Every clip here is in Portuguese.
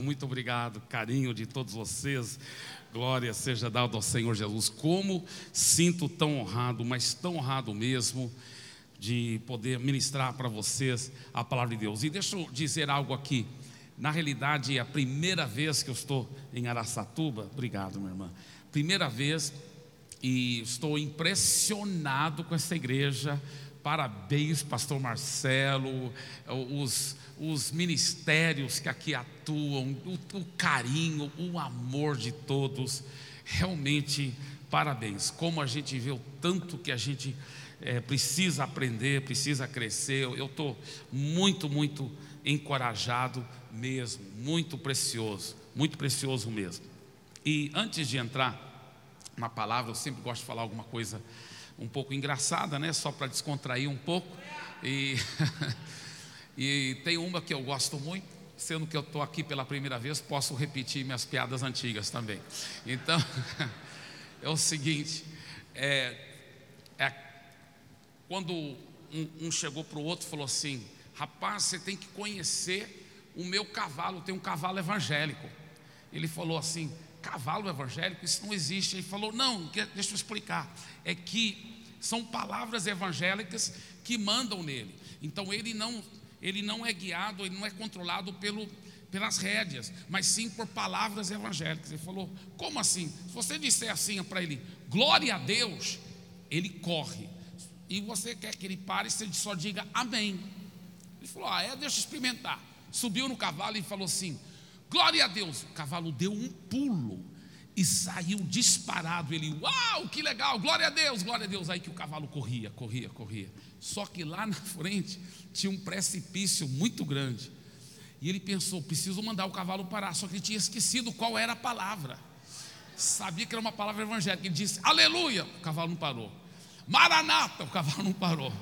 Muito obrigado. Carinho de todos vocês. Glória seja dada ao Senhor Jesus. Como sinto tão honrado, mas tão honrado mesmo, de poder ministrar para vocês a palavra de Deus. E deixa eu dizer algo aqui. Na realidade, é a primeira vez que eu estou em Araçatuba. Obrigado, minha irmã. Primeira vez e estou impressionado com essa igreja. Parabéns, Pastor Marcelo, os, os ministérios que aqui atuam, o, o carinho, o amor de todos. Realmente, parabéns. Como a gente vê o tanto que a gente é, precisa aprender, precisa crescer. Eu estou muito, muito encorajado mesmo, muito precioso, muito precioso mesmo. E antes de entrar na palavra, eu sempre gosto de falar alguma coisa um pouco engraçada, né? Só para descontrair um pouco. E, e tem uma que eu gosto muito, sendo que eu estou aqui pela primeira vez, posso repetir minhas piadas antigas também. Então, é o seguinte: é, é quando um, um chegou para o outro e falou assim: Rapaz, você tem que conhecer o meu cavalo, tem um cavalo evangélico. Ele falou assim: Cavalo evangélico, isso não existe. Ele falou: Não, deixa eu explicar. É que são palavras evangélicas que mandam nele. Então ele não, ele não é guiado, ele não é controlado pelo, pelas rédeas, mas sim por palavras evangélicas. Ele falou: Como assim? Se você disser assim para ele, glória a Deus, ele corre e você quer que ele pare, você só diga amém. Ele falou: Ah, é, deixa eu experimentar. Subiu no cavalo e falou assim: Glória a Deus. O cavalo deu um pulo e saiu disparado. Ele, uau, que legal, glória a Deus, glória a Deus. Aí que o cavalo corria, corria, corria. Só que lá na frente tinha um precipício muito grande. E ele pensou: preciso mandar o cavalo parar. Só que ele tinha esquecido qual era a palavra. Sabia que era uma palavra evangélica. Ele disse: Aleluia. O cavalo não parou. Maranata, o cavalo não parou.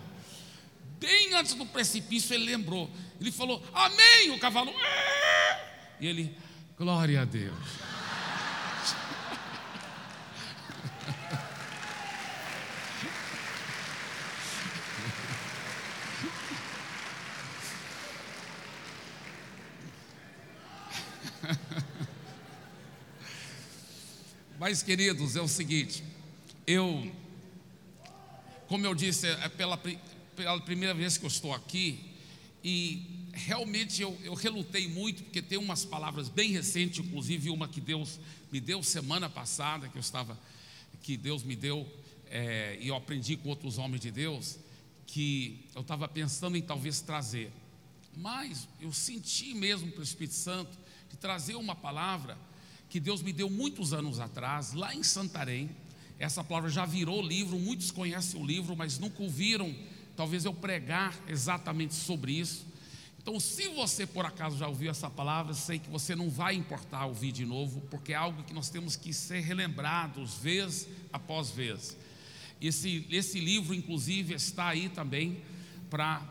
Bem antes do precipício ele lembrou. Ele falou: Amém. O cavalo. E ele, glória a Deus. Mas, queridos, é o seguinte, eu como eu disse, é pela, pela primeira vez que eu estou aqui e realmente eu, eu relutei muito, porque tem umas palavras bem recentes, inclusive uma que Deus me deu semana passada, que eu estava, que Deus me deu, é, e eu aprendi com outros homens de Deus, que eu estava pensando em talvez trazer. Mas eu senti mesmo para o Espírito Santo de trazer uma palavra que Deus me deu muitos anos atrás, lá em Santarém, essa palavra já virou livro, muitos conhecem o livro, mas nunca ouviram, talvez eu pregar exatamente sobre isso. Então, se você por acaso já ouviu essa palavra, sei que você não vai importar ouvir de novo, porque é algo que nós temos que ser relembrados vez após vez. Esse, esse livro, inclusive, está aí também para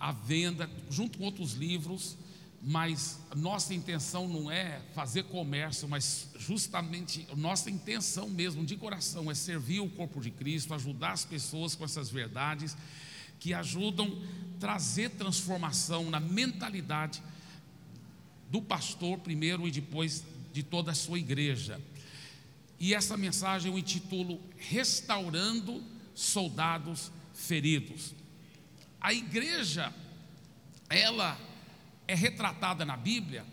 a venda, junto com outros livros mas nossa intenção não é fazer comércio, mas justamente nossa intenção mesmo de coração é servir o corpo de Cristo, ajudar as pessoas com essas verdades que ajudam trazer transformação na mentalidade do pastor primeiro e depois de toda a sua igreja. E essa mensagem eu intitulo Restaurando Soldados Feridos. A igreja, ela é retratada na Bíblia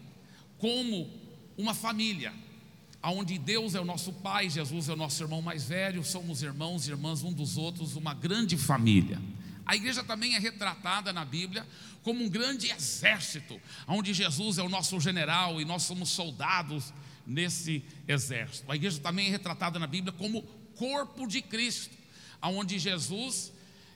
como uma família, onde Deus é o nosso pai, Jesus é o nosso irmão mais velho, somos irmãos e irmãs um dos outros, uma grande família. A igreja também é retratada na Bíblia como um grande exército, onde Jesus é o nosso general e nós somos soldados nesse exército. A igreja também é retratada na Bíblia como corpo de Cristo, onde Jesus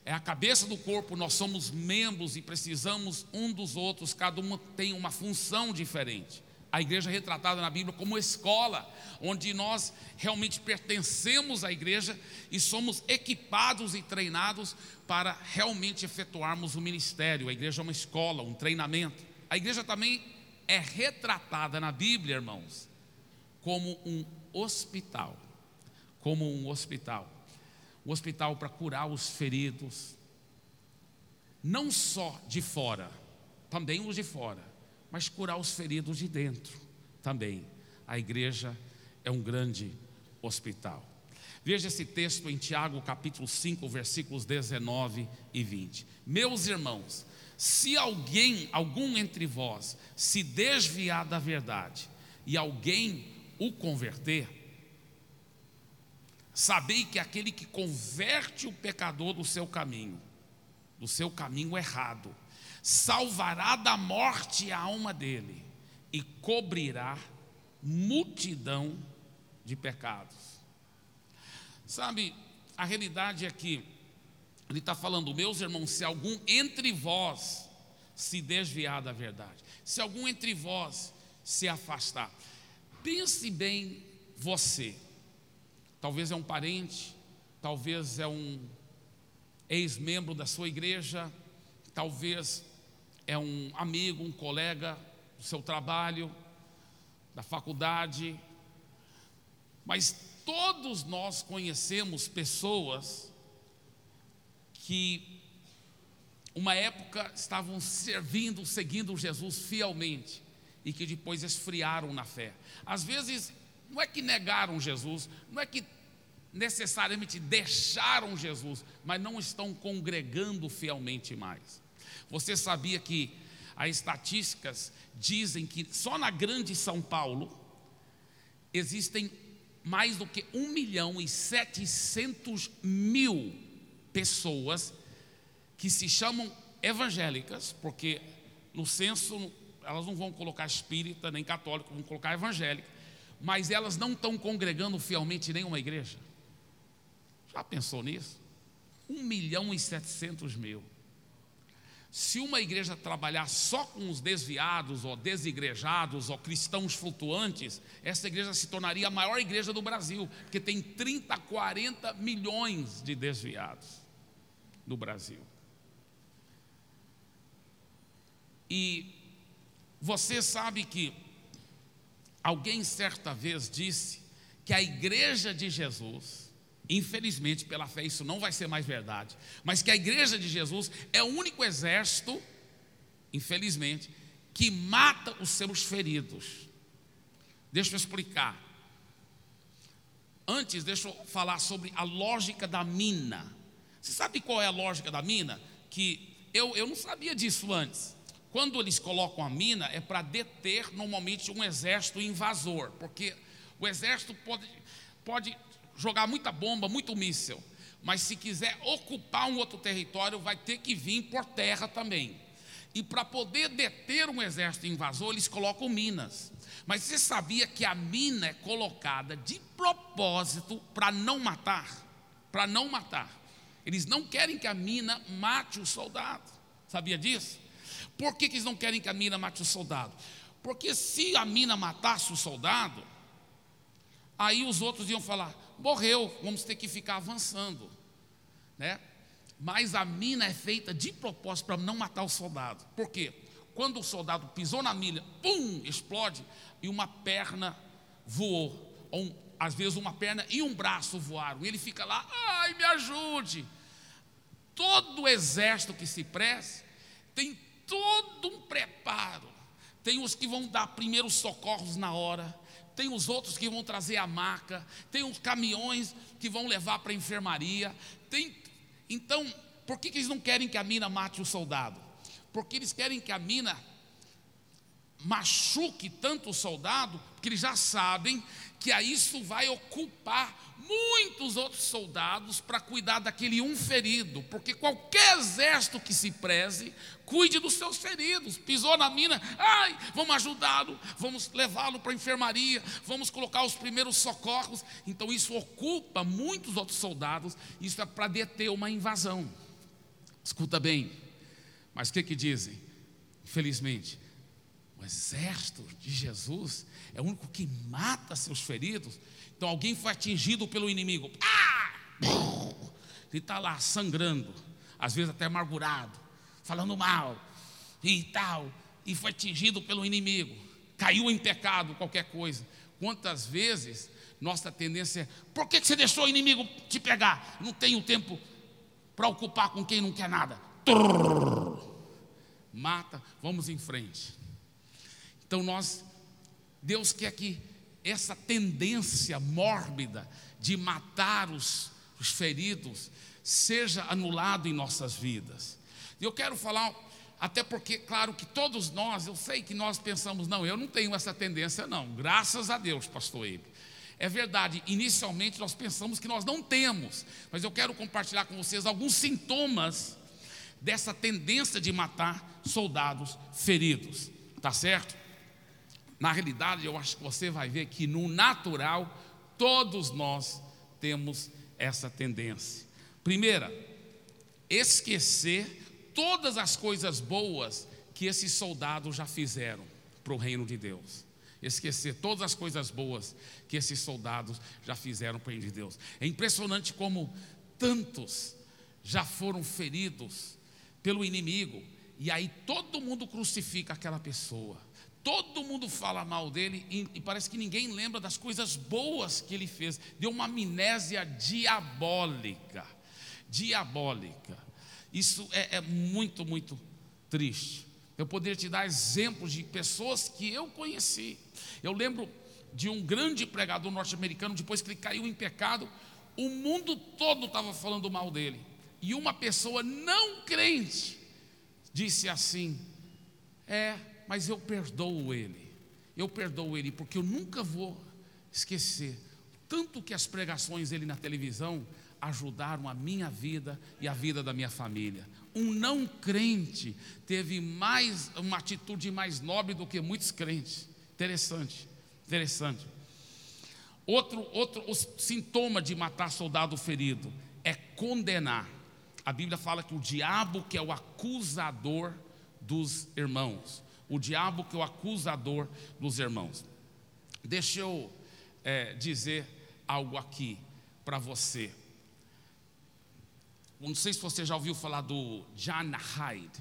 é a cabeça do corpo, nós somos membros e precisamos um dos outros, cada um tem uma função diferente. A igreja é retratada na Bíblia como escola, onde nós realmente pertencemos à igreja e somos equipados e treinados para realmente efetuarmos o ministério. A igreja é uma escola, um treinamento. A igreja também é retratada na Bíblia, irmãos, como um hospital. Como um hospital o hospital para curar os feridos, não só de fora, também os de fora, mas curar os feridos de dentro também. A igreja é um grande hospital. Veja esse texto em Tiago, capítulo 5, versículos 19 e 20. Meus irmãos, se alguém, algum entre vós, se desviar da verdade e alguém o converter, sabei que aquele que converte o pecador do seu caminho, do seu caminho errado, salvará da morte a alma dele e cobrirá multidão de pecados. Sabe, a realidade é que ele está falando, meus irmãos, se algum entre vós se desviar da verdade, se algum entre vós se afastar, pense bem você. Talvez é um parente, talvez é um ex-membro da sua igreja, talvez é um amigo, um colega do seu trabalho, da faculdade, mas todos nós conhecemos pessoas que uma época estavam servindo, seguindo Jesus fielmente e que depois esfriaram na fé. Às vezes, não é que negaram Jesus, não é que necessariamente deixaram Jesus, mas não estão congregando fielmente mais. Você sabia que as estatísticas dizem que só na grande São Paulo existem mais do que 1 milhão e 700 mil pessoas que se chamam evangélicas, porque no censo elas não vão colocar espírita nem católico, vão colocar evangélica, mas elas não estão congregando fielmente nenhuma igreja. Já pensou nisso? 1 milhão e 700 mil. Se uma igreja trabalhar só com os desviados, ou desigrejados, ou cristãos flutuantes, essa igreja se tornaria a maior igreja do Brasil, porque tem 30, 40 milhões de desviados no Brasil. E você sabe que alguém certa vez disse que a igreja de Jesus, Infelizmente, pela fé, isso não vai ser mais verdade. Mas que a igreja de Jesus é o único exército, infelizmente, que mata os seus feridos. Deixa eu explicar. Antes, deixa eu falar sobre a lógica da mina. Você sabe qual é a lógica da mina? Que eu, eu não sabia disso antes. Quando eles colocam a mina, é para deter normalmente um exército invasor, porque o exército pode, pode jogar muita bomba, muito míssil. Mas se quiser ocupar um outro território, vai ter que vir por terra também. E para poder deter um exército invasor, eles colocam minas. Mas você sabia que a mina é colocada de propósito para não matar? Para não matar. Eles não querem que a mina mate o soldado. Sabia disso? Por que, que eles não querem que a mina mate o soldado? Porque se a mina matasse o soldado, aí os outros iam falar: morreu, vamos ter que ficar avançando, né? Mas a mina é feita de propósito para não matar o soldado. Por quê? Quando o soldado pisou na mina, pum, explode e uma perna voou, ou às vezes uma perna e um braço voaram. E ele fica lá, ai, me ajude. Todo o exército que se preze tem todo um preparo. Tem os que vão dar primeiros socorros na hora, tem os outros que vão trazer a maca, tem os caminhões que vão levar para a enfermaria. Tem, então, por que, que eles não querem que a mina mate o soldado? Porque eles querem que a mina machuque tanto o soldado, porque eles já sabem que a isso vai ocupar muitos outros soldados para cuidar daquele um ferido, porque qualquer exército que se preze, cuide dos seus feridos. Pisou na mina, ai, vamos ajudá-lo, vamos levá-lo para a enfermaria, vamos colocar os primeiros socorros. Então isso ocupa muitos outros soldados, isso é para deter uma invasão. Escuta bem, mas o que, que dizem? Infelizmente, exército de Jesus é o único que mata seus feridos. Então alguém foi atingido pelo inimigo. Ah! Ele está lá sangrando, às vezes até amargurado, falando mal e tal, e foi atingido pelo inimigo, caiu em pecado, qualquer coisa. Quantas vezes nossa tendência é: por que você deixou o inimigo te pegar? Não tenho tempo para ocupar com quem não quer nada. Mata, vamos em frente. Então nós, Deus quer que essa tendência mórbida de matar os, os feridos seja anulado em nossas vidas. E eu quero falar, até porque, claro que todos nós, eu sei que nós pensamos, não, eu não tenho essa tendência, não, graças a Deus, pastor Ebe. É verdade, inicialmente nós pensamos que nós não temos, mas eu quero compartilhar com vocês alguns sintomas dessa tendência de matar soldados feridos, tá certo? Na realidade, eu acho que você vai ver que no natural, todos nós temos essa tendência. Primeira, esquecer todas as coisas boas que esses soldados já fizeram para o reino de Deus. Esquecer todas as coisas boas que esses soldados já fizeram para o reino de Deus. É impressionante como tantos já foram feridos pelo inimigo, e aí todo mundo crucifica aquela pessoa. Todo mundo fala mal dele e, parece que ninguém lembra das coisas boas que ele fez. Deu uma amnésia diabólica. Diabólica. Isso é, é muito, muito triste. Eu poderia te dar exemplos de pessoas que eu conheci. Eu lembro de um grande pregador norte-americano, depois que ele caiu em pecado, o mundo todo estava falando mal dele. E uma pessoa não crente disse assim: É, mas eu perdoo ele. Eu perdoo ele porque eu nunca vou esquecer tanto que as pregações dele na televisão ajudaram a minha vida e a vida da minha família. Um não crente teve mais uma atitude mais nobre do que muitos crentes. Interessante, interessante. Outro, outro sintoma de matar soldado ferido é condenar. A Bíblia fala que o diabo que é o acusador dos irmãos o diabo que é o acusador dos irmãos. Deixa eu é, dizer algo aqui para você. Não sei se você já ouviu falar do John Hyde.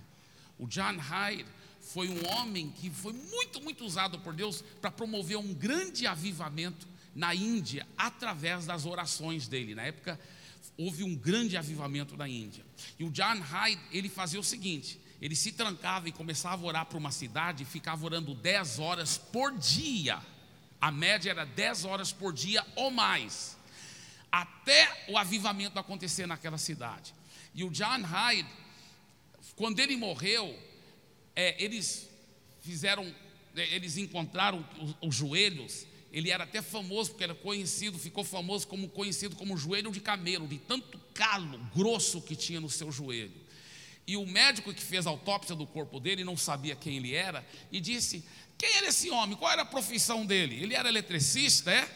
O John Hyde foi um homem que foi muito, muito usado por Deus para promover um grande avivamento na Índia através das orações dele. Na época houve um grande avivamento na Índia. E o John Hyde, ele fazia o seguinte: ele se trancava e começava a orar para uma cidade e ficava orando 10 horas por dia. A média era 10 horas por dia ou mais, até o avivamento acontecer naquela cidade. E o John Hyde, quando ele morreu, é, eles fizeram, é, eles encontraram os, os joelhos. Ele era até famoso porque era conhecido, ficou famoso como conhecido como joelho de camelo, de tanto calo grosso que tinha no seu joelho. E o médico que fez a autópsia do corpo dele não sabia quem ele era e disse: Quem era esse homem? Qual era a profissão dele? Ele era eletricista, é?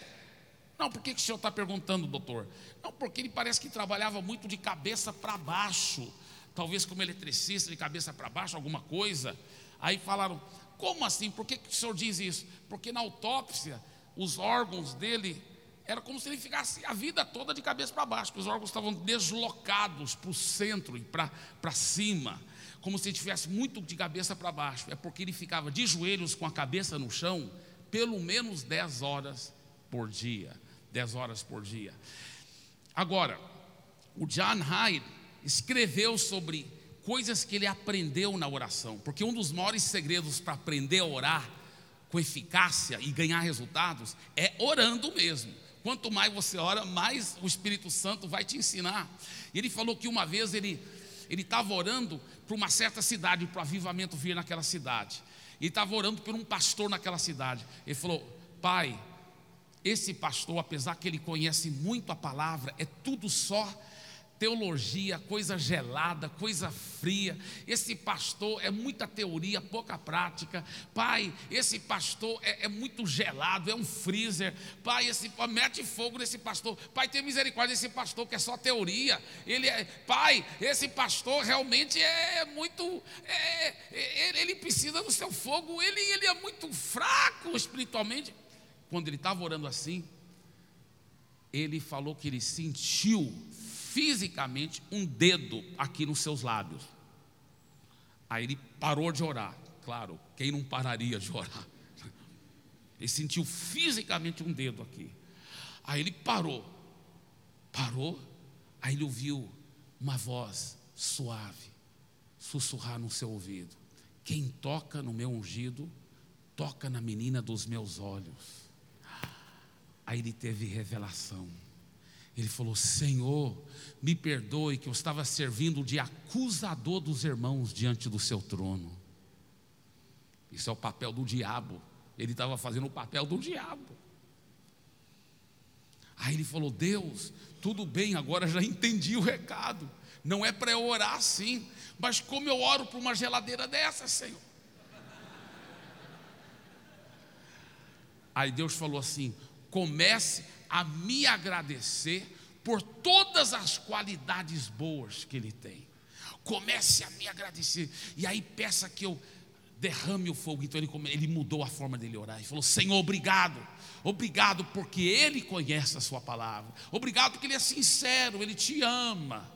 Não, por que, o senhor está perguntando, doutor? Não, porque ele parece que trabalhava muito de cabeça para baixo, talvez como eletricista, de cabeça para baixo, alguma coisa. Aí falaram: Como assim? Por que o senhor diz isso? Porque na autópsia, os órgãos dele era como se ele ficasse a vida toda de cabeça para baixo, os órgãos estavam deslocados para o centro e para cima, como se ele estivesse muito de cabeça para baixo. É porque ele ficava de joelhos com a cabeça no chão, pelo menos 10 horas por dia. 10 horas por dia. Agora, o John Hyde escreveu sobre coisas que ele aprendeu na oração, porque um dos maiores segredos para aprender a orar com eficácia e ganhar resultados é orando mesmo. Quanto mais você ora, mais o Espírito Santo vai te ensinar. E ele falou que uma vez ele ele estava orando para uma certa cidade, para o avivamento vir naquela cidade. E estava orando por um pastor naquela cidade. Ele falou: Pai, esse pastor, apesar que ele conhece muito a palavra, é tudo só teologia, coisa gelada, coisa fria. Esse pastor é muita teoria, pouca prática. Pai, esse pastor é, é muito gelado, é um freezer. Pai, esse mete fogo nesse pastor. Pai, tem misericórdia desse pastor que é só teoria. Ele é, pai, esse pastor realmente é muito, é, é, ele precisa do seu fogo. Ele, ele é muito fraco espiritualmente. Quando ele estava orando assim, ele falou que ele sentiu fisicamente um dedo aqui nos seus lábios. Aí ele parou de orar. Claro, quem não pararia de orar? Ele sentiu fisicamente um dedo aqui. Aí ele parou. Parou. Aí ele ouviu uma voz suave sussurrar no seu ouvido: Quem toca no meu ungido toca na menina dos meus olhos. Aí ele teve revelação. Ele falou: Senhor, me perdoe que eu estava servindo de acusador dos irmãos diante do seu trono. Isso é o papel do diabo. Ele estava fazendo o papel do diabo. Aí ele falou: Deus, tudo bem, agora já entendi o recado. Não é para eu orar assim, mas como eu oro para uma geladeira dessa, Senhor? Aí Deus falou assim: comece a me agradecer por todas as qualidades boas que Ele tem. Comece a me agradecer. E aí peça que eu derrame o fogo. Então ele, ele mudou a forma dele orar. Ele falou: Senhor, obrigado. Obrigado porque Ele conhece a Sua palavra. Obrigado porque Ele é sincero, Ele te ama.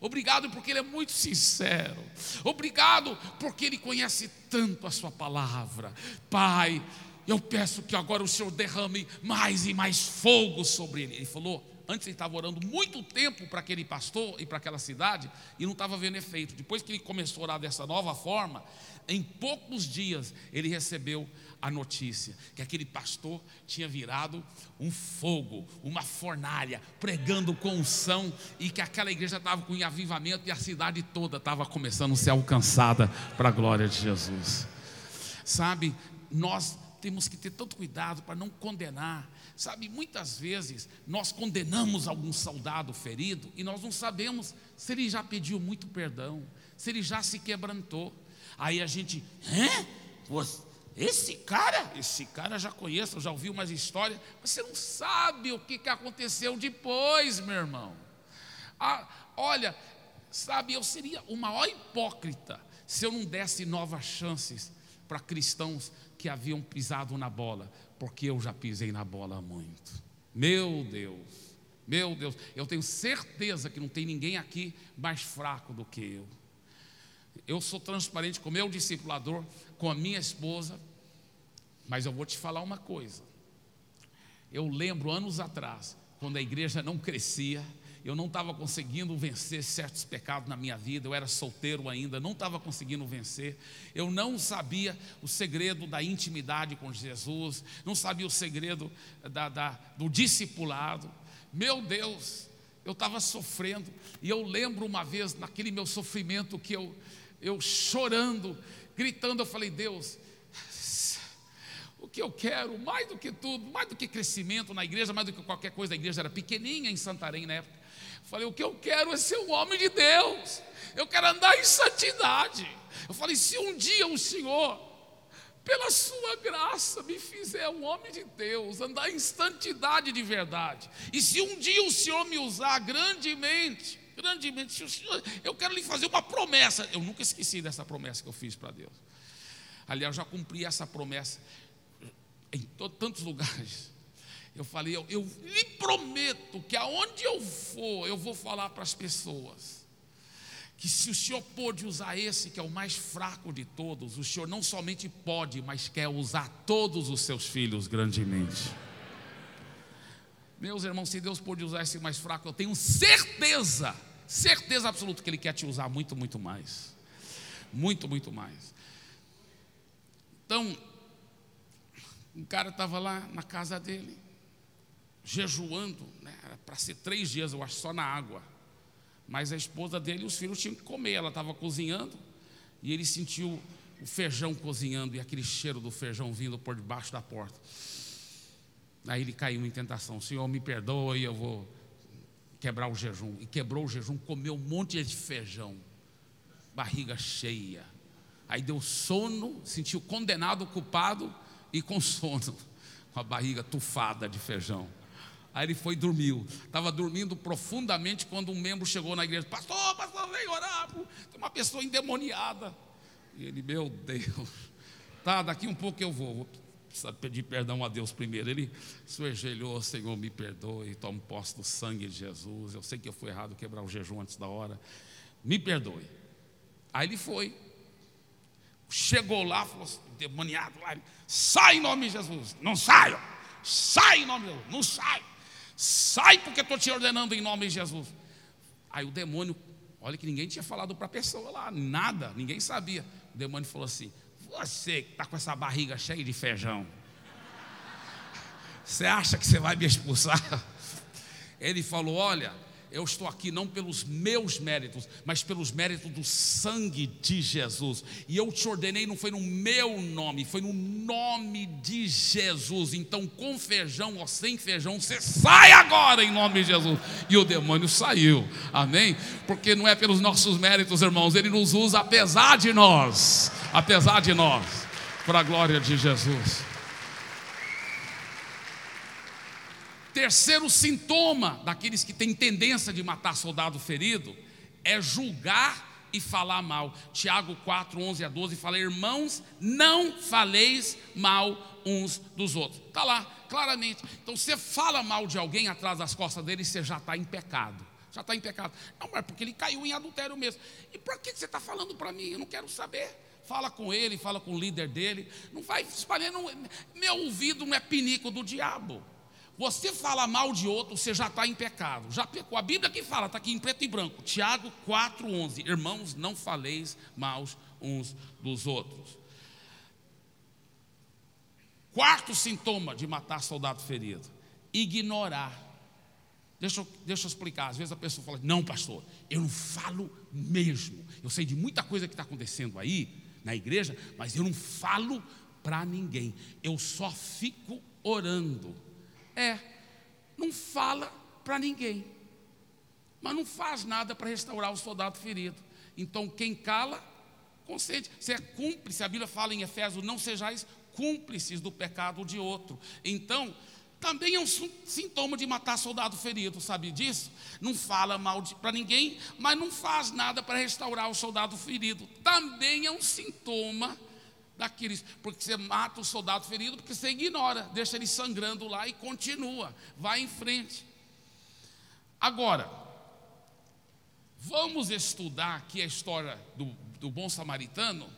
Obrigado porque Ele é muito sincero. Obrigado porque Ele conhece tanto a Sua palavra. Pai, eu peço que agora o Senhor derrame mais e mais fogo sobre ele. Ele falou, antes ele estava orando muito tempo para aquele pastor e para aquela cidade e não estava vendo efeito. Depois que ele começou a orar dessa nova forma, em poucos dias ele recebeu a notícia que aquele pastor tinha virado um fogo, uma fornalha, pregando com unção e que aquela igreja estava com avivamento e a cidade toda estava começando a ser alcançada para a glória de Jesus. Sabe, nós temos que ter tanto cuidado para não condenar. Sabe, muitas vezes nós condenamos algum soldado ferido e nós não sabemos se ele já pediu muito perdão, se ele já se quebrantou. Aí a gente, hã? Esse cara, esse cara já conheço, já ouvi umas histórias, mas você não sabe o que, que aconteceu depois, meu irmão. Ah, olha, sabe, eu seria o maior hipócrita se eu não desse novas chances para cristãos que haviam pisado na bola, porque eu já pisei na bola muito. Meu Deus, meu Deus, eu tenho certeza que não tem ninguém aqui mais fraco do que eu. Eu sou transparente com meu discipulador, com a minha esposa, mas eu vou te falar uma coisa. Eu lembro anos atrás, quando a igreja não crescia, eu não estava conseguindo vencer certos pecados na minha vida, eu era solteiro ainda, não estava conseguindo vencer, eu não sabia o segredo da intimidade com Jesus, não sabia o segredo da, da, do discipulado. Meu Deus, eu estava sofrendo, e eu lembro uma vez, naquele meu sofrimento, que eu, eu chorando, gritando, eu falei: Deus, o que eu quero, mais do que tudo, mais do que crescimento na igreja, mais do que qualquer coisa, a igreja era pequenininha em Santarém na época. Falei, o que eu quero é ser um homem de Deus. Eu quero andar em santidade. Eu falei, se um dia o Senhor, pela sua graça, me fizer um homem de Deus, andar em santidade de verdade. E se um dia o Senhor me usar grandemente, grandemente, Senhor, eu quero lhe fazer uma promessa. Eu nunca esqueci dessa promessa que eu fiz para Deus. Aliás, eu já cumpri essa promessa em tantos lugares. Eu falei, eu, eu lhe prometo que aonde eu for, eu vou falar para as pessoas que se o Senhor pôde usar esse, que é o mais fraco de todos, o Senhor não somente pode, mas quer usar todos os seus filhos grandemente. Meus irmãos, se Deus pôde usar esse mais fraco, eu tenho certeza, certeza absoluta que Ele quer te usar muito, muito mais. Muito, muito mais. Então, um cara estava lá na casa dele, jejuando, né? era para ser três dias, eu acho, só na água. Mas a esposa dele e os filhos tinham que comer, ela estava cozinhando, e ele sentiu o feijão cozinhando e aquele cheiro do feijão vindo por debaixo da porta. Aí ele caiu em tentação: Senhor, me perdoe, eu vou quebrar o jejum. E quebrou o jejum, comeu um monte de feijão, barriga cheia. Aí deu sono, sentiu condenado, culpado e com sono, com a barriga tufada de feijão. Aí ele foi e dormiu. Estava dormindo profundamente quando um membro chegou na igreja. Pastor, pastor, vem orar. Tem uma pessoa endemoniada. E ele, meu Deus. Tá, daqui um pouco eu vou. Vou precisar pedir perdão a Deus primeiro. Ele se ajoelhou, Senhor, me perdoe. Tomo posse do sangue de Jesus. Eu sei que eu fui errado quebrar o jejum antes da hora. Me perdoe. Aí ele foi. Chegou lá, falou assim, demoniado lá. Sai em nome de Jesus. Não saio. Sai em nome de Jesus. Não saio. Sai porque estou te ordenando em nome de Jesus. Aí o demônio, olha que ninguém tinha falado para a pessoa lá, nada, ninguém sabia. O demônio falou assim: você que está com essa barriga cheia de feijão, você acha que você vai me expulsar? Ele falou: Olha, eu estou aqui não pelos meus méritos, mas pelos méritos do sangue de Jesus. E eu te ordenei, não foi no meu nome, foi no nome de Jesus. Então, com feijão ou sem feijão, você sai agora em nome de Jesus. E o demônio saiu, amém? Porque não é pelos nossos méritos, irmãos, ele nos usa apesar de nós, apesar de nós, para a glória de Jesus. Terceiro sintoma daqueles que têm tendência de matar soldado ferido é julgar e falar mal. Tiago 4, 11 a 12 fala: Irmãos, não faleis mal uns dos outros. Está lá, claramente. Então, você fala mal de alguém atrás das costas dele, você já está em pecado. Já está em pecado. Não, mas é porque ele caiu em adultério mesmo. E por que você está falando para mim? Eu não quero saber. Fala com ele, fala com o líder dele. Não vai espalhando. Meu ouvido não é pinico do diabo. Você fala mal de outro, você já está em pecado. Já pecou. A Bíblia que fala, está aqui em preto e branco. Tiago 4,11. Irmãos, não faleis mal uns dos outros. Quarto sintoma de matar soldado ferido: ignorar. Deixa eu, deixa eu explicar. Às vezes a pessoa fala: Não, pastor, eu não falo mesmo. Eu sei de muita coisa que está acontecendo aí na igreja, mas eu não falo para ninguém. Eu só fico orando. É, não fala para ninguém, mas não faz nada para restaurar o soldado ferido. Então, quem cala, consente. Você é cúmplice, a Bíblia fala em Efésios: não sejais cúmplices do pecado de outro. Então, também é um sintoma de matar soldado ferido, sabe disso? Não fala mal para ninguém, mas não faz nada para restaurar o soldado ferido. Também é um sintoma daqueles, porque você mata o soldado ferido, porque você ignora, deixa ele sangrando lá e continua, vai em frente. Agora, vamos estudar aqui a história do, do bom samaritano,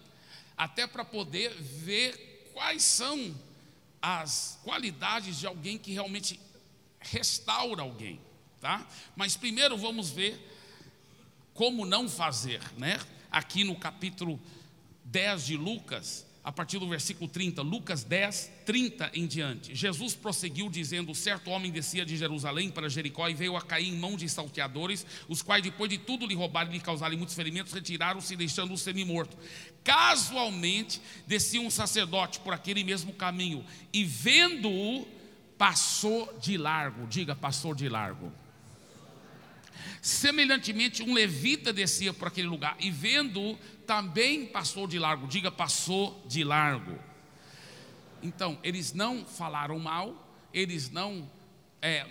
até para poder ver quais são as qualidades de alguém que realmente restaura alguém, tá? Mas primeiro vamos ver como não fazer, né? Aqui no capítulo 10 de Lucas, a partir do versículo 30, Lucas 10, 30 em diante. Jesus prosseguiu dizendo: Certo homem descia de Jerusalém para Jericó e veio a cair em mão de salteadores, os quais, depois de tudo lhe roubarem e lhe causarem muitos ferimentos, retiraram-se, deixando-o semi-morto. Casualmente, descia um sacerdote por aquele mesmo caminho e, vendo-o, passou de largo. Diga, passou de largo. Semelhantemente, um levita descia por aquele lugar e, vendo-o, também passou de largo. Diga, passou de largo. Então, eles não falaram mal, eles não é,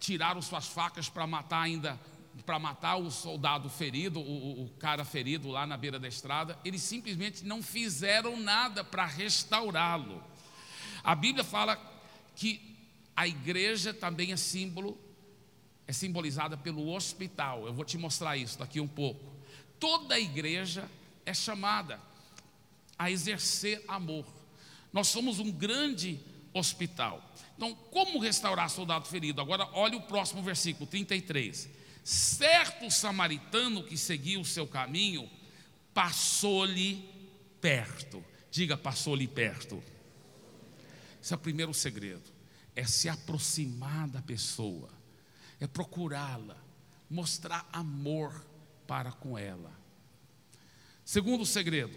tiraram suas facas para matar ainda, para matar o soldado ferido, o, o cara ferido lá na beira da estrada. Eles simplesmente não fizeram nada para restaurá-lo. A Bíblia fala que a igreja também é símbolo, é simbolizada pelo hospital. Eu vou te mostrar isso daqui um pouco. Toda a igreja é chamada a exercer amor. Nós somos um grande hospital. Então, como restaurar soldado ferido? Agora, olha o próximo versículo, 33. Certo samaritano que seguia o seu caminho, passou-lhe perto. Diga, passou-lhe perto. Esse é o primeiro segredo. É se aproximar da pessoa, é procurá-la, mostrar amor para com ela. Segundo segredo,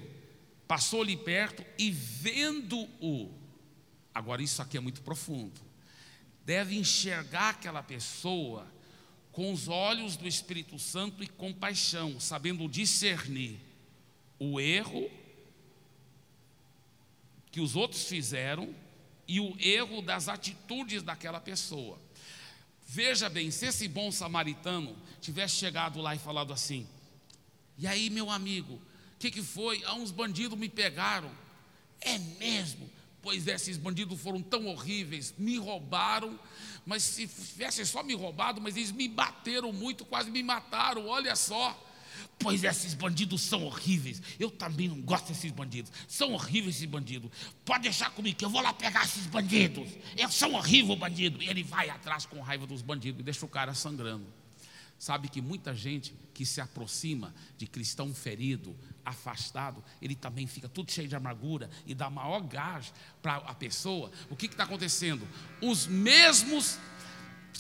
passou-lhe perto e vendo-o, agora isso aqui é muito profundo, deve enxergar aquela pessoa com os olhos do Espírito Santo e compaixão, sabendo discernir o erro que os outros fizeram e o erro das atitudes daquela pessoa. Veja bem, se esse bom samaritano tivesse chegado lá e falado assim: E aí, meu amigo, o que, que foi? Ah, uns bandidos me pegaram. É mesmo? Pois é, esses bandidos foram tão horríveis, me roubaram, mas se tivessem só me roubado, mas eles me bateram muito, quase me mataram, olha só. Pois esses bandidos são horríveis. Eu também não gosto desses bandidos. São horríveis esses bandidos. Pode deixar comigo que eu vou lá pegar esses bandidos. Eu sou horrível bandido. E ele vai atrás com raiva dos bandidos e deixa o cara sangrando. Sabe que muita gente que se aproxima de cristão ferido, afastado, ele também fica tudo cheio de amargura e dá maior gás para a pessoa. O que está acontecendo? Os mesmos,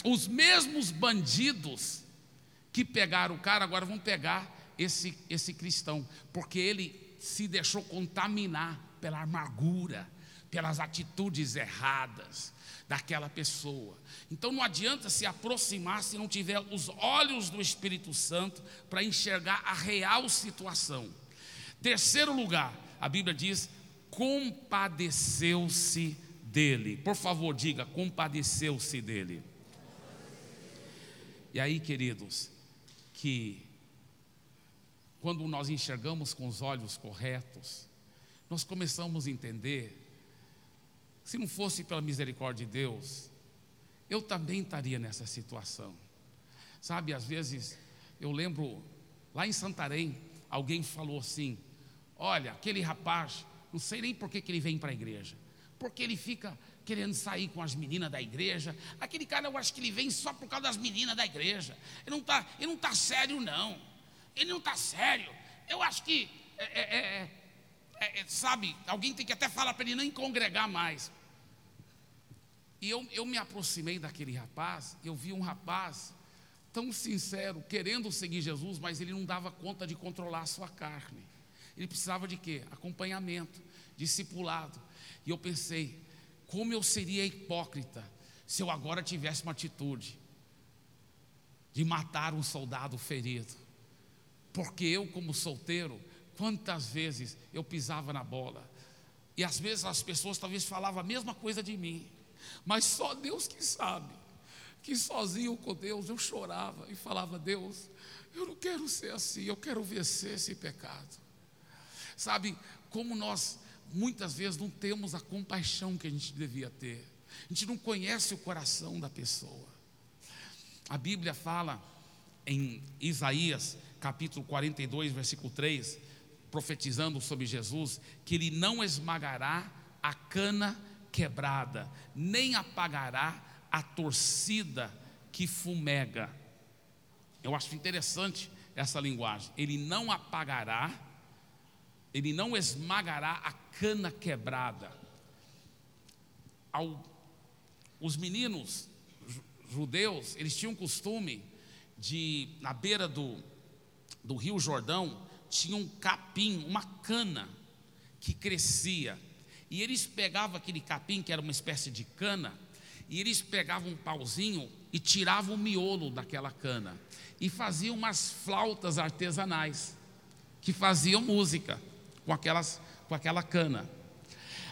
os mesmos bandidos que pegaram o cara agora vão pegar esse, esse cristão, porque ele se deixou contaminar pela amargura, pelas atitudes erradas daquela pessoa. Então não adianta se aproximar se não tiver os olhos do Espírito Santo para enxergar a real situação. Terceiro lugar, a Bíblia diz: compadeceu-se dele. Por favor, diga: compadeceu-se dele. E aí, queridos, que quando nós enxergamos com os olhos corretos, nós começamos a entender, se não fosse pela misericórdia de Deus, eu também estaria nessa situação. Sabe, às vezes, eu lembro, lá em Santarém, alguém falou assim: Olha, aquele rapaz, não sei nem por que, que ele vem para a igreja, porque ele fica querendo sair com as meninas da igreja. Aquele cara, eu acho que ele vem só por causa das meninas da igreja. Ele não está tá sério, não. Ele não está sério. Eu acho que, é é, é, é, é, sabe, alguém tem que até falar para ele nem congregar mais. E eu, eu me aproximei daquele rapaz, eu vi um rapaz tão sincero, querendo seguir Jesus, mas ele não dava conta de controlar a sua carne. Ele precisava de quê? Acompanhamento, discipulado. E eu pensei, como eu seria hipócrita se eu agora tivesse uma atitude de matar um soldado ferido. Porque eu, como solteiro, quantas vezes eu pisava na bola. E às vezes as pessoas talvez falavam a mesma coisa de mim. Mas só Deus que sabe. Que sozinho com Deus eu chorava e falava: Deus, eu não quero ser assim, eu quero vencer esse pecado. Sabe, como nós muitas vezes não temos a compaixão que a gente devia ter. A gente não conhece o coração da pessoa. A Bíblia fala em Isaías, capítulo 42, versículo 3, profetizando sobre Jesus, que ele não esmagará a cana quebrada, nem apagará a torcida que fumega. Eu acho interessante essa linguagem. Ele não apagará, ele não esmagará a cana quebrada. Ao, os meninos judeus, eles tinham costume de, na beira do, do Rio Jordão, tinha um capim, uma cana que crescia. E eles pegavam aquele capim, que era uma espécie de cana, e eles pegavam um pauzinho e tiravam o miolo daquela cana. E faziam umas flautas artesanais, que faziam música com, aquelas, com aquela cana.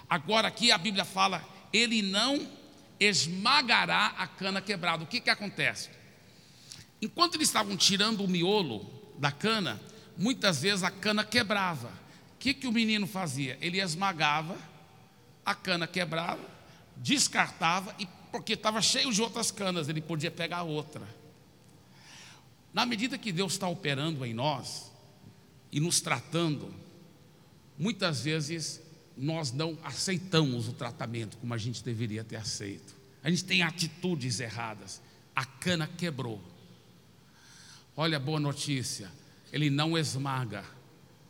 Agora aqui a Bíblia fala, ele não esmagará a cana quebrada. O que, que acontece? Enquanto eles estavam tirando o miolo da cana, muitas vezes a cana quebrava. O que, que o menino fazia? Ele esmagava, a cana quebrava, descartava, e porque estava cheio de outras canas, ele podia pegar outra. Na medida que Deus está operando em nós e nos tratando, muitas vezes nós não aceitamos o tratamento como a gente deveria ter aceito. A gente tem atitudes erradas. A cana quebrou. Olha a boa notícia: ele não esmaga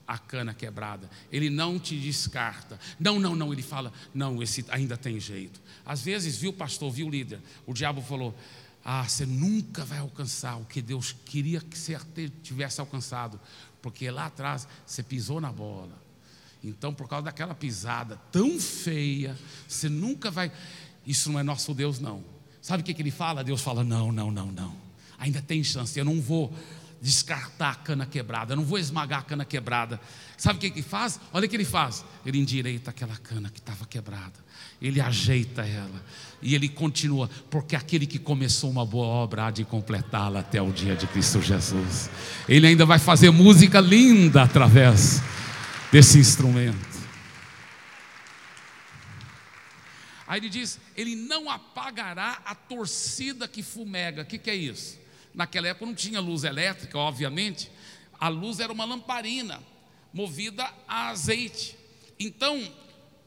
a cana quebrada, ele não te descarta. Não, não, não, ele fala: não, esse ainda tem jeito. Às vezes, viu, pastor, viu, líder, o diabo falou: ah, você nunca vai alcançar o que Deus queria que você tivesse alcançado, porque lá atrás você pisou na bola. Então, por causa daquela pisada tão feia, você nunca vai. Isso não é nosso Deus, não. Sabe o que, que ele fala? Deus fala: não, não, não, não. Ainda tem chance, eu não vou descartar a cana quebrada, eu não vou esmagar a cana quebrada. Sabe o que ele faz? Olha o que ele faz. Ele endireita aquela cana que estava quebrada, ele ajeita ela e ele continua, porque aquele que começou uma boa obra há de completá-la até o dia de Cristo Jesus. Ele ainda vai fazer música linda através desse instrumento. Aí ele diz: Ele não apagará a torcida que fumega. O que, que é isso? Naquela época não tinha luz elétrica, obviamente. A luz era uma lamparina movida a azeite. Então,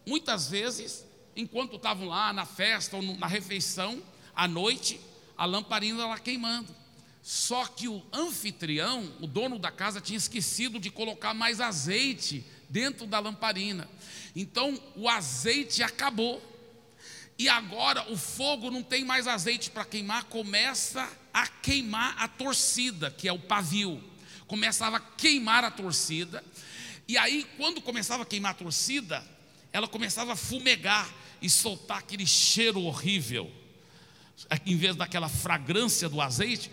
muitas vezes, enquanto estavam lá na festa ou na refeição, à noite, a lamparina lá queimando. Só que o anfitrião, o dono da casa, tinha esquecido de colocar mais azeite dentro da lamparina. Então o azeite acabou. E agora o fogo não tem mais azeite para queimar, começa a queimar a torcida, que é o pavio. Começava a queimar a torcida. E aí, quando começava a queimar a torcida, ela começava a fumegar e soltar aquele cheiro horrível. Em vez daquela fragrância do azeite,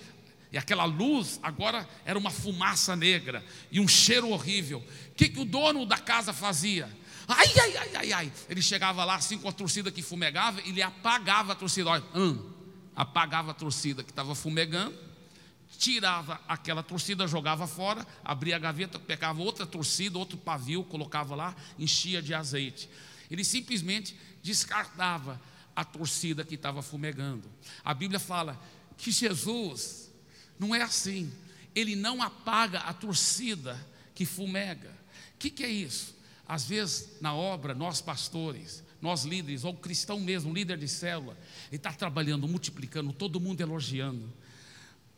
e aquela luz agora era uma fumaça negra e um cheiro horrível. O que, que o dono da casa fazia? Ai, ai, ai, ai, ai. Ele chegava lá assim com a torcida que fumegava, ele apagava a torcida. Olha, hum, apagava a torcida que estava fumegando, tirava aquela torcida, jogava fora, abria a gaveta, pegava outra torcida, outro pavio, colocava lá, enchia de azeite. Ele simplesmente descartava a torcida que estava fumegando. A Bíblia fala que Jesus não é assim. Ele não apaga a torcida que fumega. O que, que é isso? Às vezes, na obra, nós pastores, nós líderes, ou cristão mesmo, líder de célula, ele está trabalhando, multiplicando, todo mundo elogiando.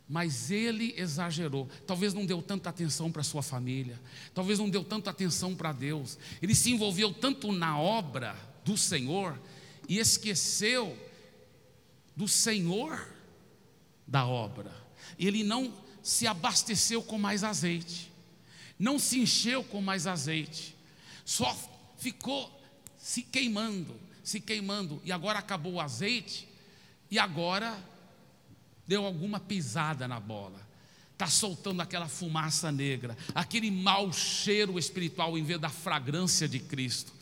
Mas ele exagerou. Talvez não deu tanta atenção para sua família, talvez não deu tanta atenção para Deus. Ele se envolveu tanto na obra do Senhor e esqueceu do Senhor da obra. Ele não se abasteceu com mais azeite, não se encheu com mais azeite, só ficou se queimando, se queimando, e agora acabou o azeite, e agora deu alguma pisada na bola. Está soltando aquela fumaça negra, aquele mau cheiro espiritual em vez da fragrância de Cristo.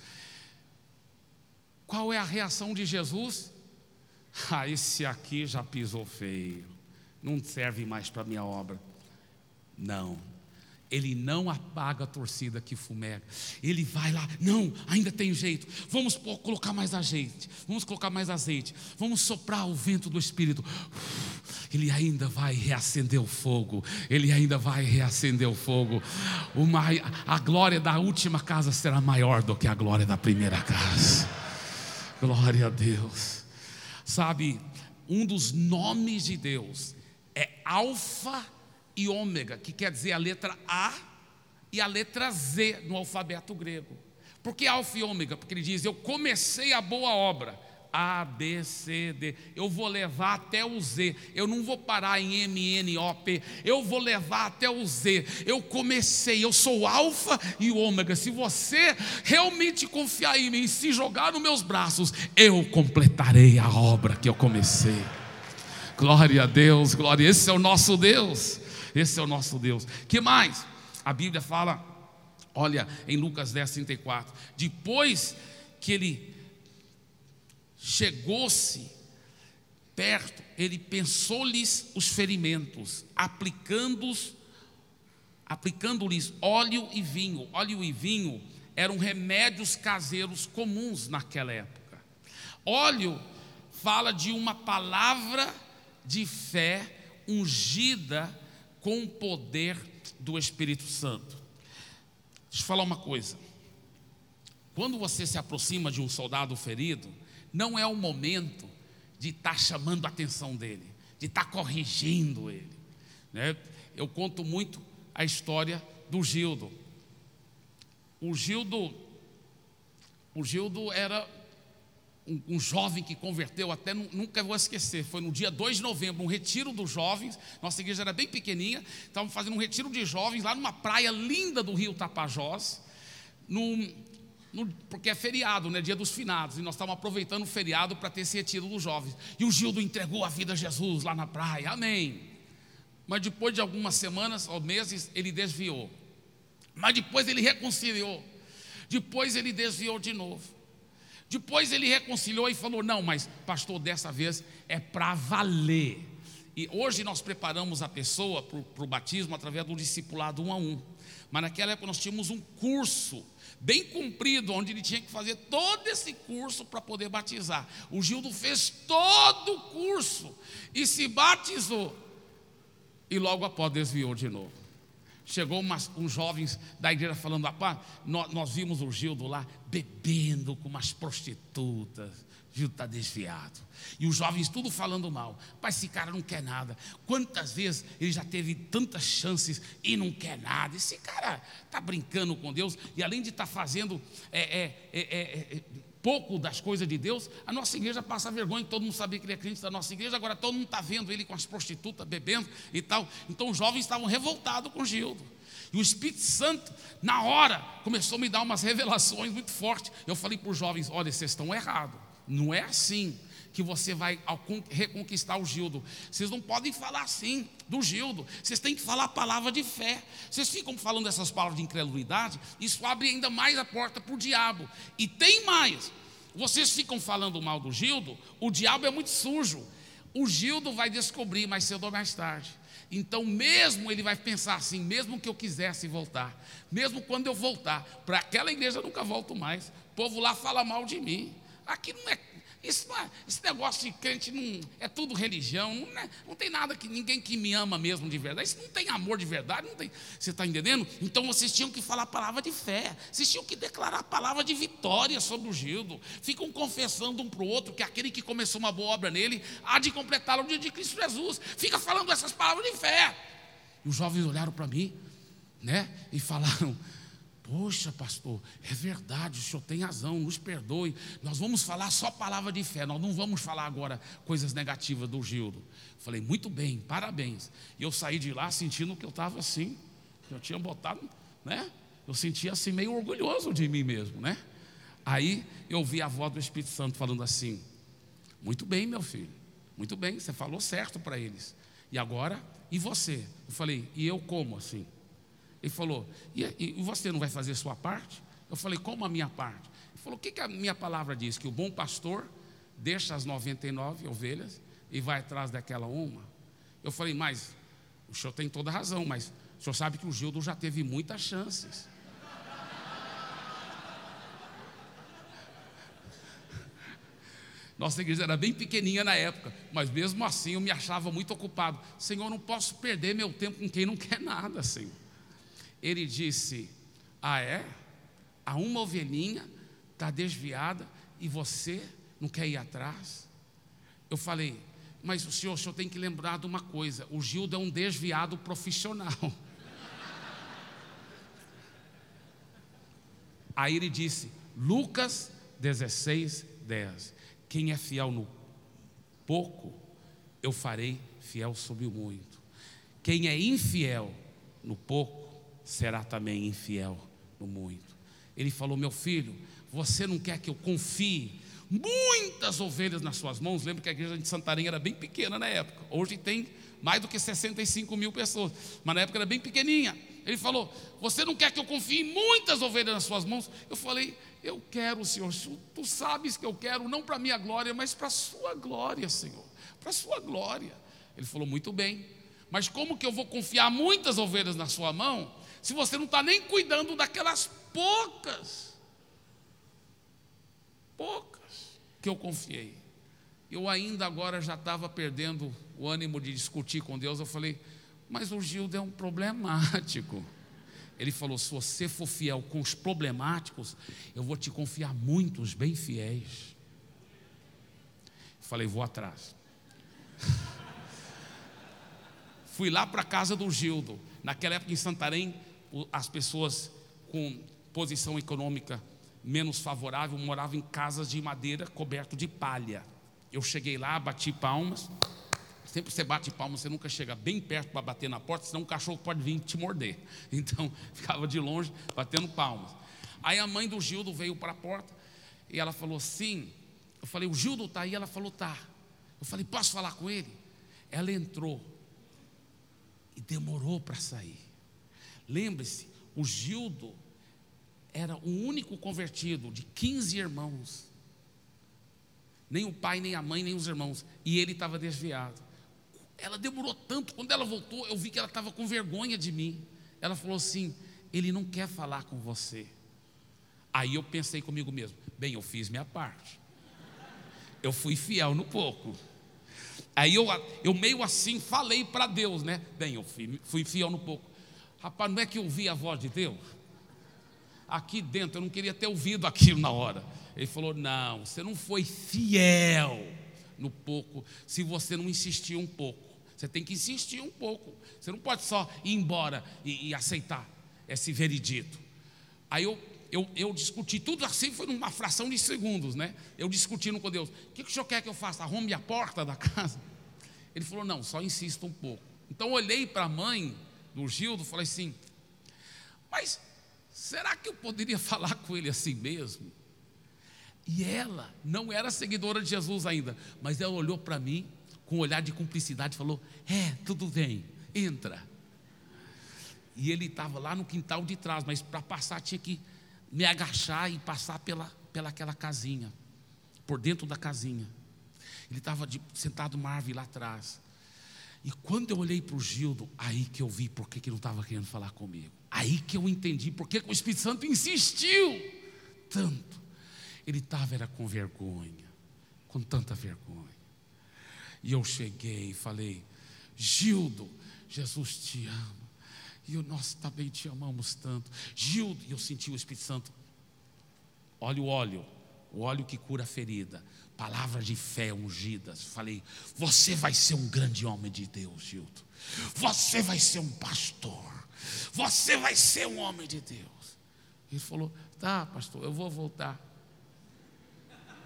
Qual é a reação de Jesus? Ah, esse aqui já pisou feio, não serve mais para a minha obra. Não, ele não apaga a torcida que fumega. Ele vai lá, não, ainda tem jeito. Vamos colocar mais azeite. Vamos colocar mais azeite. Vamos soprar o vento do Espírito. Ele ainda vai reacender o fogo. Ele ainda vai reacender o fogo. Uma, a glória da última casa será maior do que a glória da primeira casa. Glória a Deus. Sabe, um dos nomes de Deus Alfa e ômega, que quer dizer a letra A e a letra Z no alfabeto grego. Por que alfa e ômega? Porque ele diz: Eu comecei a boa obra. A, B, C, D. Eu vou levar até o Z. Eu não vou parar em M, N, O, P. Eu vou levar até o Z. Eu comecei. Eu sou alfa e ômega. Se você realmente confiar em mim e se jogar nos meus braços, eu completarei a obra que eu comecei. Glória a Deus, glória. Esse é o nosso Deus. Esse é o nosso Deus. Que mais? A Bíblia fala, olha, em Lucas 10, 34, depois que ele chegou-se perto, ele pensou-lhes os ferimentos, aplicando-os aplicando-lhes óleo e vinho. Óleo e vinho eram remédios caseiros comuns naquela época. Óleo fala de uma palavra de fé ungida com o poder do Espírito Santo. Deixa eu falar uma coisa. Quando você se aproxima de um soldado ferido, não é o momento de estar tá chamando a atenção dele, de estar tá corrigindo ele. Né? Eu conto muito a história do Gildo. O Gildo, o Gildo era um, um, jovem que converteu, até nunca vou esquecer, foi no dia 2 de novembro, um retiro dos jovens, nossa igreja era bem pequenininha, estávamos fazendo um retiro de jovens lá numa praia linda do rio Tapajós, num, no, porque é feriado, né, dia dos finados, e nós estávamos aproveitando o feriado para ter esse retiro dos jovens, e o Gildo entregou a vida a Jesus lá na praia, amém, mas depois de algumas semanas ou meses, ele desviou, mas depois ele reconciliou, depois ele desviou de novo, depois ele reconciliou e falou: Não, mas pastor, dessa vez é para valer. E hoje nós preparamos a pessoa para o batismo através do discipulado um a um. Mas naquela época nós tínhamos um curso bem comprido, onde ele tinha que fazer todo esse curso para poder batizar. O Gildo fez todo o curso e se batizou. E logo após desviou de novo. Chegou umas, uns jovens da igreja falando, rapaz, nós, nós vimos o Gildo lá bebendo com umas prostitutas. Gildo está desviado. E os jovens tudo falando mal. Mas esse cara não quer nada. Quantas vezes ele já teve tantas chances e não quer nada? Esse cara está brincando com Deus e além de estar tá fazendo é, é, é, pouco das coisas de Deus, a nossa igreja passa vergonha, todo mundo sabia que ele é crente da nossa igreja, agora todo mundo está vendo ele com as prostitutas bebendo e tal. Então os jovens estavam revoltados com Gildo. E o Espírito Santo, na hora, começou a me dar umas revelações muito fortes. Eu falei para os jovens: olha, vocês estão errados. Não é assim que você vai reconquistar o Gildo. Vocês não podem falar assim do Gildo. Vocês têm que falar a palavra de fé. Vocês ficam falando essas palavras de incredulidade, isso abre ainda mais a porta para o diabo. E tem mais. Vocês ficam falando mal do Gildo, o diabo é muito sujo. O Gildo vai descobrir mais cedo ou mais tarde. Então, mesmo ele vai pensar assim, mesmo que eu quisesse voltar, mesmo quando eu voltar, para aquela igreja eu nunca volto mais. O povo lá fala mal de mim. Aqui não é. Isso não é, esse negócio de crente não é tudo religião, não, é, não, tem nada que ninguém que me ama mesmo de verdade. Isso não tem amor de verdade, não tem. Você está entendendo? Então vocês tinham que falar a palavra de fé, vocês tinham que declarar a palavra de vitória sobre o Gildo. Ficam confessando um para o outro que aquele que começou uma boa obra nele há de completá-lo no dia de Cristo Jesus. Fica falando essas palavras de fé. E os jovens olharam para mim, né? E falaram: Poxa, pastor, é verdade, o senhor tem razão, nos perdoe. Nós vamos falar só palavra de fé, nós não vamos falar agora coisas negativas do Gildo. Falei, muito bem, parabéns. E eu saí de lá sentindo que eu estava assim, eu tinha botado, né? Eu sentia assim meio orgulhoso de mim mesmo, né? Aí eu ouvi a voz do Espírito Santo falando assim: Muito bem, meu filho, muito bem, você falou certo para eles. E agora, e você? Eu falei, e eu como assim? Ele falou: e, e você não vai fazer sua parte? Eu falei: Como a minha parte? Ele falou: O que, que a minha palavra diz? Que o bom pastor deixa as 99 ovelhas e vai atrás daquela uma. Eu falei: Mas o senhor tem toda razão, mas o senhor sabe que o Gildo já teve muitas chances. Nossa igreja era bem pequenininha na época, mas mesmo assim eu me achava muito ocupado. Senhor, não posso perder meu tempo com quem não quer nada, Senhor ele disse: Ah, é? Há uma ovelhinha está desviada e você não quer ir atrás? Eu falei, mas o senhor, o senhor tem que lembrar de uma coisa: o Gildo é um desviado profissional. Aí ele disse, Lucas 16, 10: Quem é fiel no pouco, eu farei fiel sobre o muito. Quem é infiel no pouco, será também infiel no muito. Ele falou: Meu filho, você não quer que eu confie muitas ovelhas nas suas mãos? Lembra que a igreja de Santarém era bem pequena na época, hoje tem mais do que 65 mil pessoas, mas na época era bem pequenininha. Ele falou: Você não quer que eu confie muitas ovelhas nas suas mãos? Eu falei: Eu quero, Senhor. Tu sabes que eu quero, não para minha glória, mas para a Sua glória, Senhor. Para a Sua glória. Ele falou: Muito bem. Mas como que eu vou confiar muitas ovelhas na sua mão se você não está nem cuidando daquelas poucas, poucas que eu confiei. Eu ainda agora já estava perdendo o ânimo de discutir com Deus. Eu falei, mas o Gildo é um problemático. Ele falou: se você for fiel com os problemáticos, eu vou te confiar muitos bem fiéis. Eu falei, vou atrás. Fui lá para a casa do Gildo. Naquela época em Santarém, as pessoas com posição econômica menos favorável moravam em casas de madeira coberto de palha. Eu cheguei lá, bati palmas. Sempre você bate palmas, você nunca chega bem perto para bater na porta, senão o cachorro pode vir te morder. Então, ficava de longe batendo palmas. Aí a mãe do Gildo veio para a porta e ela falou: Sim. Eu falei: O Gildo está aí? Ela falou: Tá. Eu falei: Posso falar com ele? Ela entrou e demorou para sair. Lembre-se, o Gildo era o único convertido de 15 irmãos. Nem o pai, nem a mãe, nem os irmãos. E ele estava desviado. Ela demorou tanto. Quando ela voltou, eu vi que ela estava com vergonha de mim. Ela falou assim: Ele não quer falar com você. Aí eu pensei comigo mesmo: Bem, eu fiz minha parte. Eu fui fiel no pouco. Aí eu, eu meio assim falei para Deus, né? Bem, eu fui, fui fiel no pouco. Rapaz, não é que eu ouvi a voz de Deus? Aqui dentro, eu não queria ter ouvido aquilo na hora. Ele falou: Não, você não foi fiel no pouco, se você não insistir um pouco. Você tem que insistir um pouco. Você não pode só ir embora e, e aceitar esse veredito. Aí eu, eu, eu, discuti tudo assim, foi numa fração de segundos, né? Eu discutindo com Deus: O que, que o senhor quer que eu faça? Arrume a porta da casa? Ele falou: Não, só insista um pouco. Então eu olhei para a mãe do Gildo falei assim: Mas será que eu poderia falar com ele assim mesmo? E ela não era seguidora de Jesus ainda, mas ela olhou para mim com um olhar de cumplicidade e falou: É, tudo bem, entra. E ele estava lá no quintal de trás, mas para passar tinha que me agachar e passar pela, pela aquela casinha, por dentro da casinha. Ele estava sentado numa árvore lá atrás. E quando eu olhei para o Gildo, aí que eu vi por que ele não estava querendo falar comigo. Aí que eu entendi por que o Espírito Santo insistiu tanto. Ele estava era com vergonha, com tanta vergonha. E eu cheguei e falei: Gildo, Jesus te ama. E nós também te amamos tanto. Gildo, e eu senti o Espírito Santo. Olha o óleo, o óleo que cura a ferida. Palavras de fé ungidas. Falei: Você vai ser um grande homem de Deus, Gildo. Você vai ser um pastor. Você vai ser um homem de Deus. Ele falou: Tá, pastor, eu vou voltar.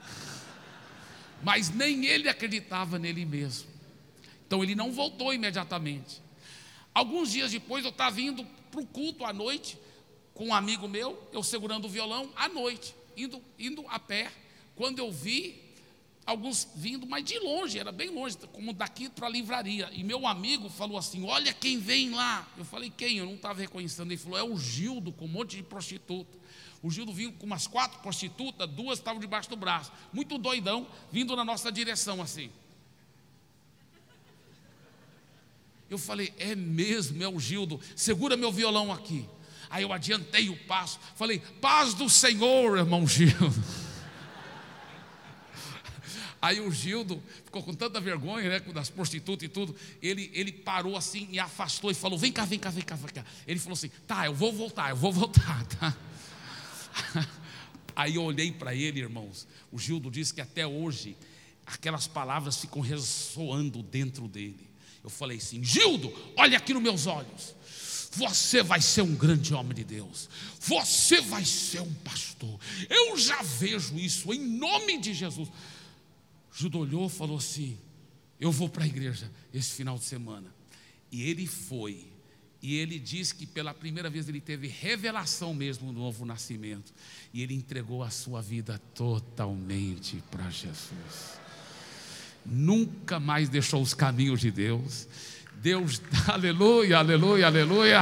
Mas nem ele acreditava nele mesmo. Então ele não voltou imediatamente. Alguns dias depois eu estava indo para o culto à noite, com um amigo meu, eu segurando o violão à noite, indo, indo a pé. Quando eu vi alguns vindo, mas de longe, era bem longe, como daqui para a livraria. E meu amigo falou assim: Olha quem vem lá. Eu falei: Quem? Eu não estava reconhecendo. Ele falou: É o Gildo com um monte de prostituta. O Gildo vinha com umas quatro prostitutas, duas estavam debaixo do braço, muito doidão, vindo na nossa direção assim. Eu falei, é mesmo, é o Gildo, segura meu violão aqui. Aí eu adiantei o passo, falei, paz do Senhor, irmão Gildo. Aí o Gildo ficou com tanta vergonha, né, das prostitutas e tudo. Ele, ele parou assim e afastou e falou: Vem cá, vem cá, vem cá, vem cá. Ele falou assim: Tá, eu vou voltar, eu vou voltar, tá? Aí eu olhei para ele, irmãos. O Gildo disse que até hoje aquelas palavras ficam ressoando dentro dele. Eu falei assim: Gildo, olha aqui nos meus olhos. Você vai ser um grande homem de Deus. Você vai ser um pastor. Eu já vejo isso em nome de Jesus. Gildo olhou e falou assim: Eu vou para a igreja esse final de semana. E ele foi. E ele diz que pela primeira vez ele teve revelação mesmo do novo nascimento. E ele entregou a sua vida totalmente para Jesus. Nunca mais deixou os caminhos de Deus. Deus, aleluia, aleluia, aleluia.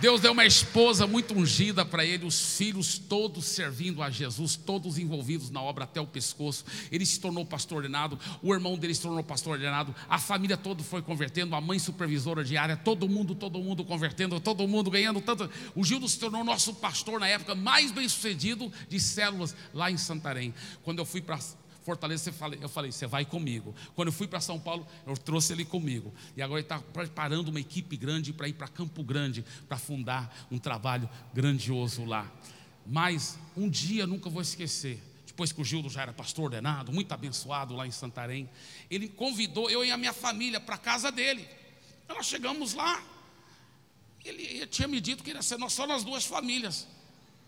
Deus deu uma esposa muito ungida para ele, os filhos todos servindo a Jesus, todos envolvidos na obra até o pescoço. Ele se tornou pastor ordenado, o irmão dele se tornou pastor ordenado, a família toda foi convertendo, a mãe supervisora diária, todo mundo, todo mundo convertendo, todo mundo ganhando tanto. O Gildo se tornou nosso pastor na época mais bem sucedido de células lá em Santarém. Quando eu fui para Fortaleza, eu falei, você vai comigo. Quando eu fui para São Paulo, eu trouxe ele comigo. E agora ele está preparando uma equipe grande para ir para Campo Grande, para fundar um trabalho grandioso lá. Mas um dia nunca vou esquecer. Depois que o Gildo já era pastor ordenado, muito abençoado lá em Santarém, ele convidou eu e a minha família para a casa dele. Nós chegamos lá. Ele, ele tinha me dito que ia ser só nós duas famílias.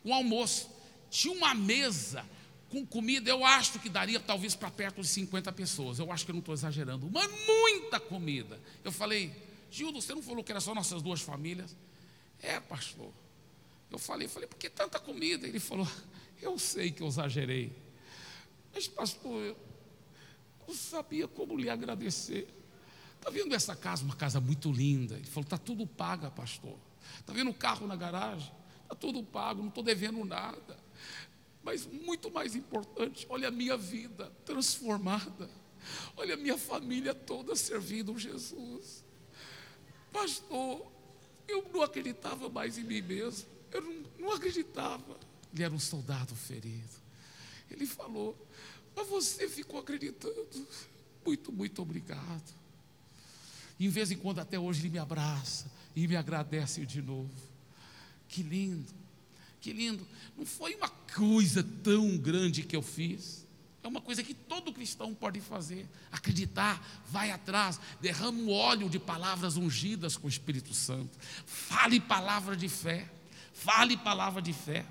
Um almoço. Tinha uma mesa com comida, eu acho que daria talvez para perto de 50 pessoas. Eu acho que eu não estou exagerando, mas muita comida. Eu falei, Gildo, você não falou que era só nossas duas famílias? É, pastor. Eu falei, falei, por que tanta comida? Ele falou, eu sei que eu exagerei. Mas, pastor, eu não sabia como lhe agradecer. Está vendo essa casa, uma casa muito linda? Ele falou, está tudo paga, pastor. Está vendo o carro na garagem? Está tudo pago, não estou devendo nada. Mas muito mais importante, olha a minha vida transformada. Olha a minha família toda servindo Jesus. Pastor, eu não acreditava mais em mim mesmo. Eu não, não acreditava. Ele era um soldado ferido. Ele falou, mas você ficou acreditando. Muito, muito obrigado. E, em vez em quando, até hoje, ele me abraça e me agradece de novo. Que lindo, que lindo. Não foi uma coisa tão grande que eu fiz. É uma coisa que todo cristão pode fazer. Acreditar, vai atrás, derrama o óleo de palavras ungidas com o Espírito Santo. Fale palavra de fé. Fale palavra de fé.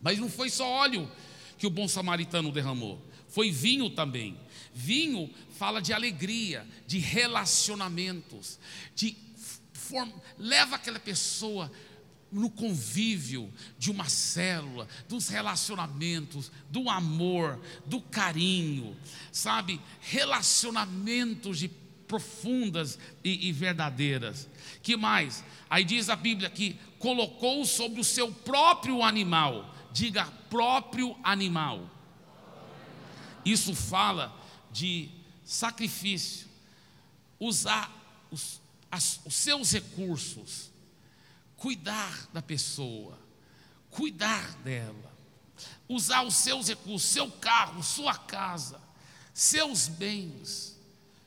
Mas não foi só óleo que o bom samaritano derramou, foi vinho também. Vinho fala de alegria, de relacionamentos, de leva aquela pessoa no convívio de uma célula, dos relacionamentos, do amor, do carinho, sabe? Relacionamentos de profundas e, e verdadeiras. Que mais? Aí diz a Bíblia que colocou sobre o seu próprio animal. Diga próprio animal. Isso fala de sacrifício, usar os, as, os seus recursos, cuidar da pessoa, cuidar dela, usar os seus recursos, seu carro, sua casa, seus bens,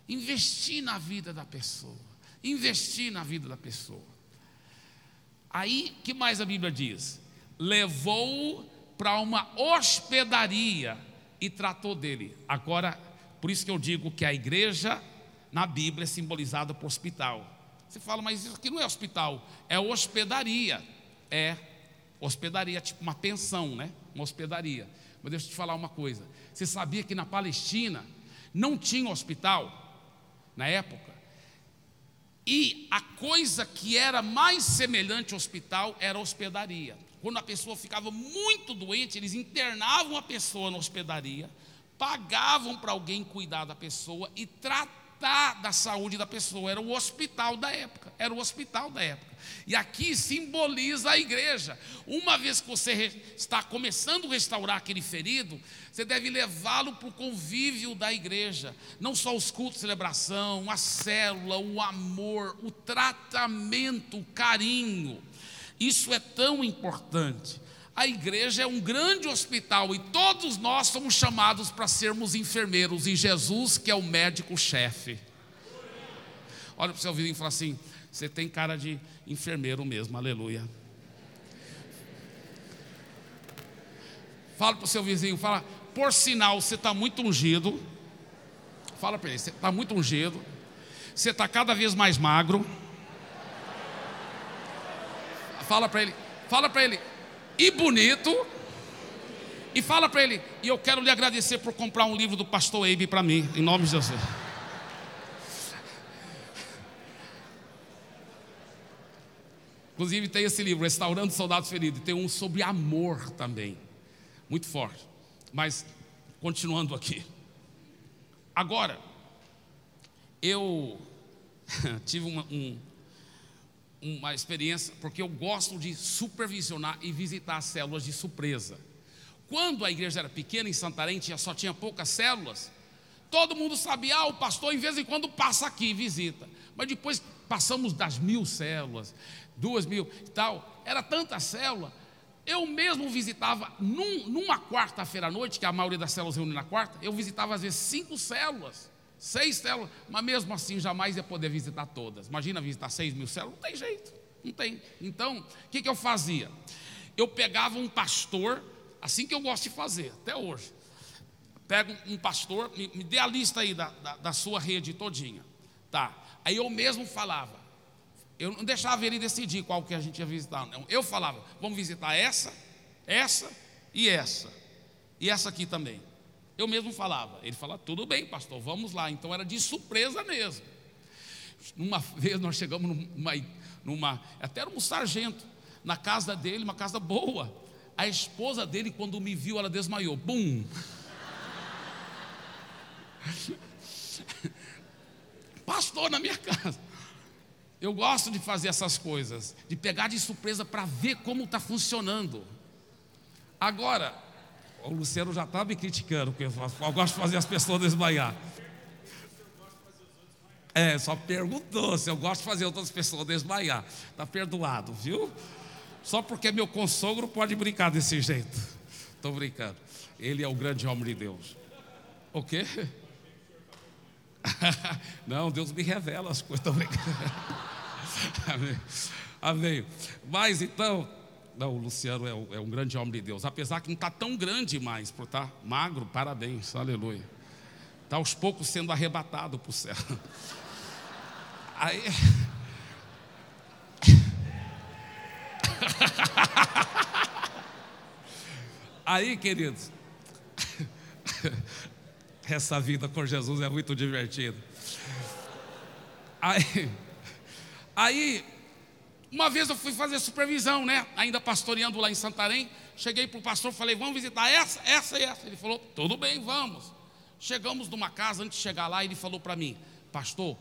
investir na vida da pessoa, investir na vida da pessoa. Aí, que mais a Bíblia diz? Levou para uma hospedaria e tratou dele. Agora, por isso que eu digo que a igreja na Bíblia é simbolizada por hospital. Você fala, mas isso aqui não é hospital, é hospedaria. É hospedaria, tipo uma pensão, né? Uma hospedaria. Mas deixa eu te falar uma coisa. Você sabia que na Palestina não tinha hospital na época? E a coisa que era mais semelhante ao hospital era a hospedaria. Quando a pessoa ficava muito doente, eles internavam a pessoa na hospedaria, pagavam para alguém cuidar da pessoa e tratar da saúde da pessoa. Era o hospital da época. Era o hospital da época. E aqui simboliza a igreja. Uma vez que você está começando a restaurar aquele ferido, você deve levá-lo para o convívio da igreja. Não só os cultos de celebração, a célula, o amor, o tratamento, o carinho. Isso é tão importante. A igreja é um grande hospital e todos nós somos chamados para sermos enfermeiros, e Jesus, que é o médico-chefe. Olha para o seu vizinho e fala assim: você tem cara de enfermeiro mesmo, aleluia. Fala para o seu vizinho, fala, por sinal, você está muito ungido. Fala para ele, você está muito ungido. Você está cada vez mais magro. Fala para ele, fala para ele, e bonito. E fala para ele, e eu quero lhe agradecer por comprar um livro do pastor Eibe para mim, em nome de Jesus. Inclusive tem esse livro, Restaurando Soldados Feridos, tem um sobre amor também, muito forte. Mas, continuando aqui. Agora, eu tive uma, um, uma experiência, porque eu gosto de supervisionar e visitar células de surpresa. Quando a igreja era pequena em Santarém, tinha, só tinha poucas células, todo mundo sabia, ah, o pastor em vez em quando passa aqui, visita. Mas depois passamos das mil células, duas mil e tal, era tanta célula. Eu mesmo visitava, num, numa quarta-feira à noite, que a maioria das células reúne na quarta, eu visitava às vezes cinco células. Seis células, mas mesmo assim jamais ia poder visitar todas. Imagina visitar seis mil células, não tem jeito, não tem. Então, o que, que eu fazia? Eu pegava um pastor, assim que eu gosto de fazer, até hoje. Pego um pastor, me, me dê a lista aí da, da, da sua rede todinha. Tá. Aí eu mesmo falava, eu não deixava ele decidir qual que a gente ia visitar, não. Eu falava, vamos visitar essa, essa e essa. E essa aqui também. Eu mesmo falava. Ele falava, tudo bem, pastor, vamos lá. Então era de surpresa mesmo. Uma vez nós chegamos numa, numa até era um sargento, na casa dele, uma casa boa. A esposa dele, quando me viu, ela desmaiou. Bum! Pastor na minha casa. Eu gosto de fazer essas coisas, de pegar de surpresa para ver como está funcionando. Agora, o Luciano já estava me criticando, porque eu gosto de fazer as pessoas desmaiar. É, só perguntou se eu gosto de fazer outras pessoas desmaiar. Está perdoado, viu? Só porque meu consogro pode brincar desse jeito. Estou brincando. Ele é o grande homem de Deus. O quê? Não, Deus me revela as coisas. Amém. Amém. Mas então, não, o Luciano é, é, um grande homem de Deus, apesar que não está tão grande mais, por estar tá magro, parabéns, aleluia. Está aos poucos sendo arrebatado para o céu. Aí. Aí, queridos, essa vida com Jesus é muito divertida. Aí, aí, uma vez eu fui fazer supervisão, né? Ainda pastoreando lá em Santarém. Cheguei para o pastor, falei, vamos visitar essa, essa e essa. Ele falou, tudo bem, vamos. Chegamos numa casa, antes de chegar lá, ele falou para mim, pastor,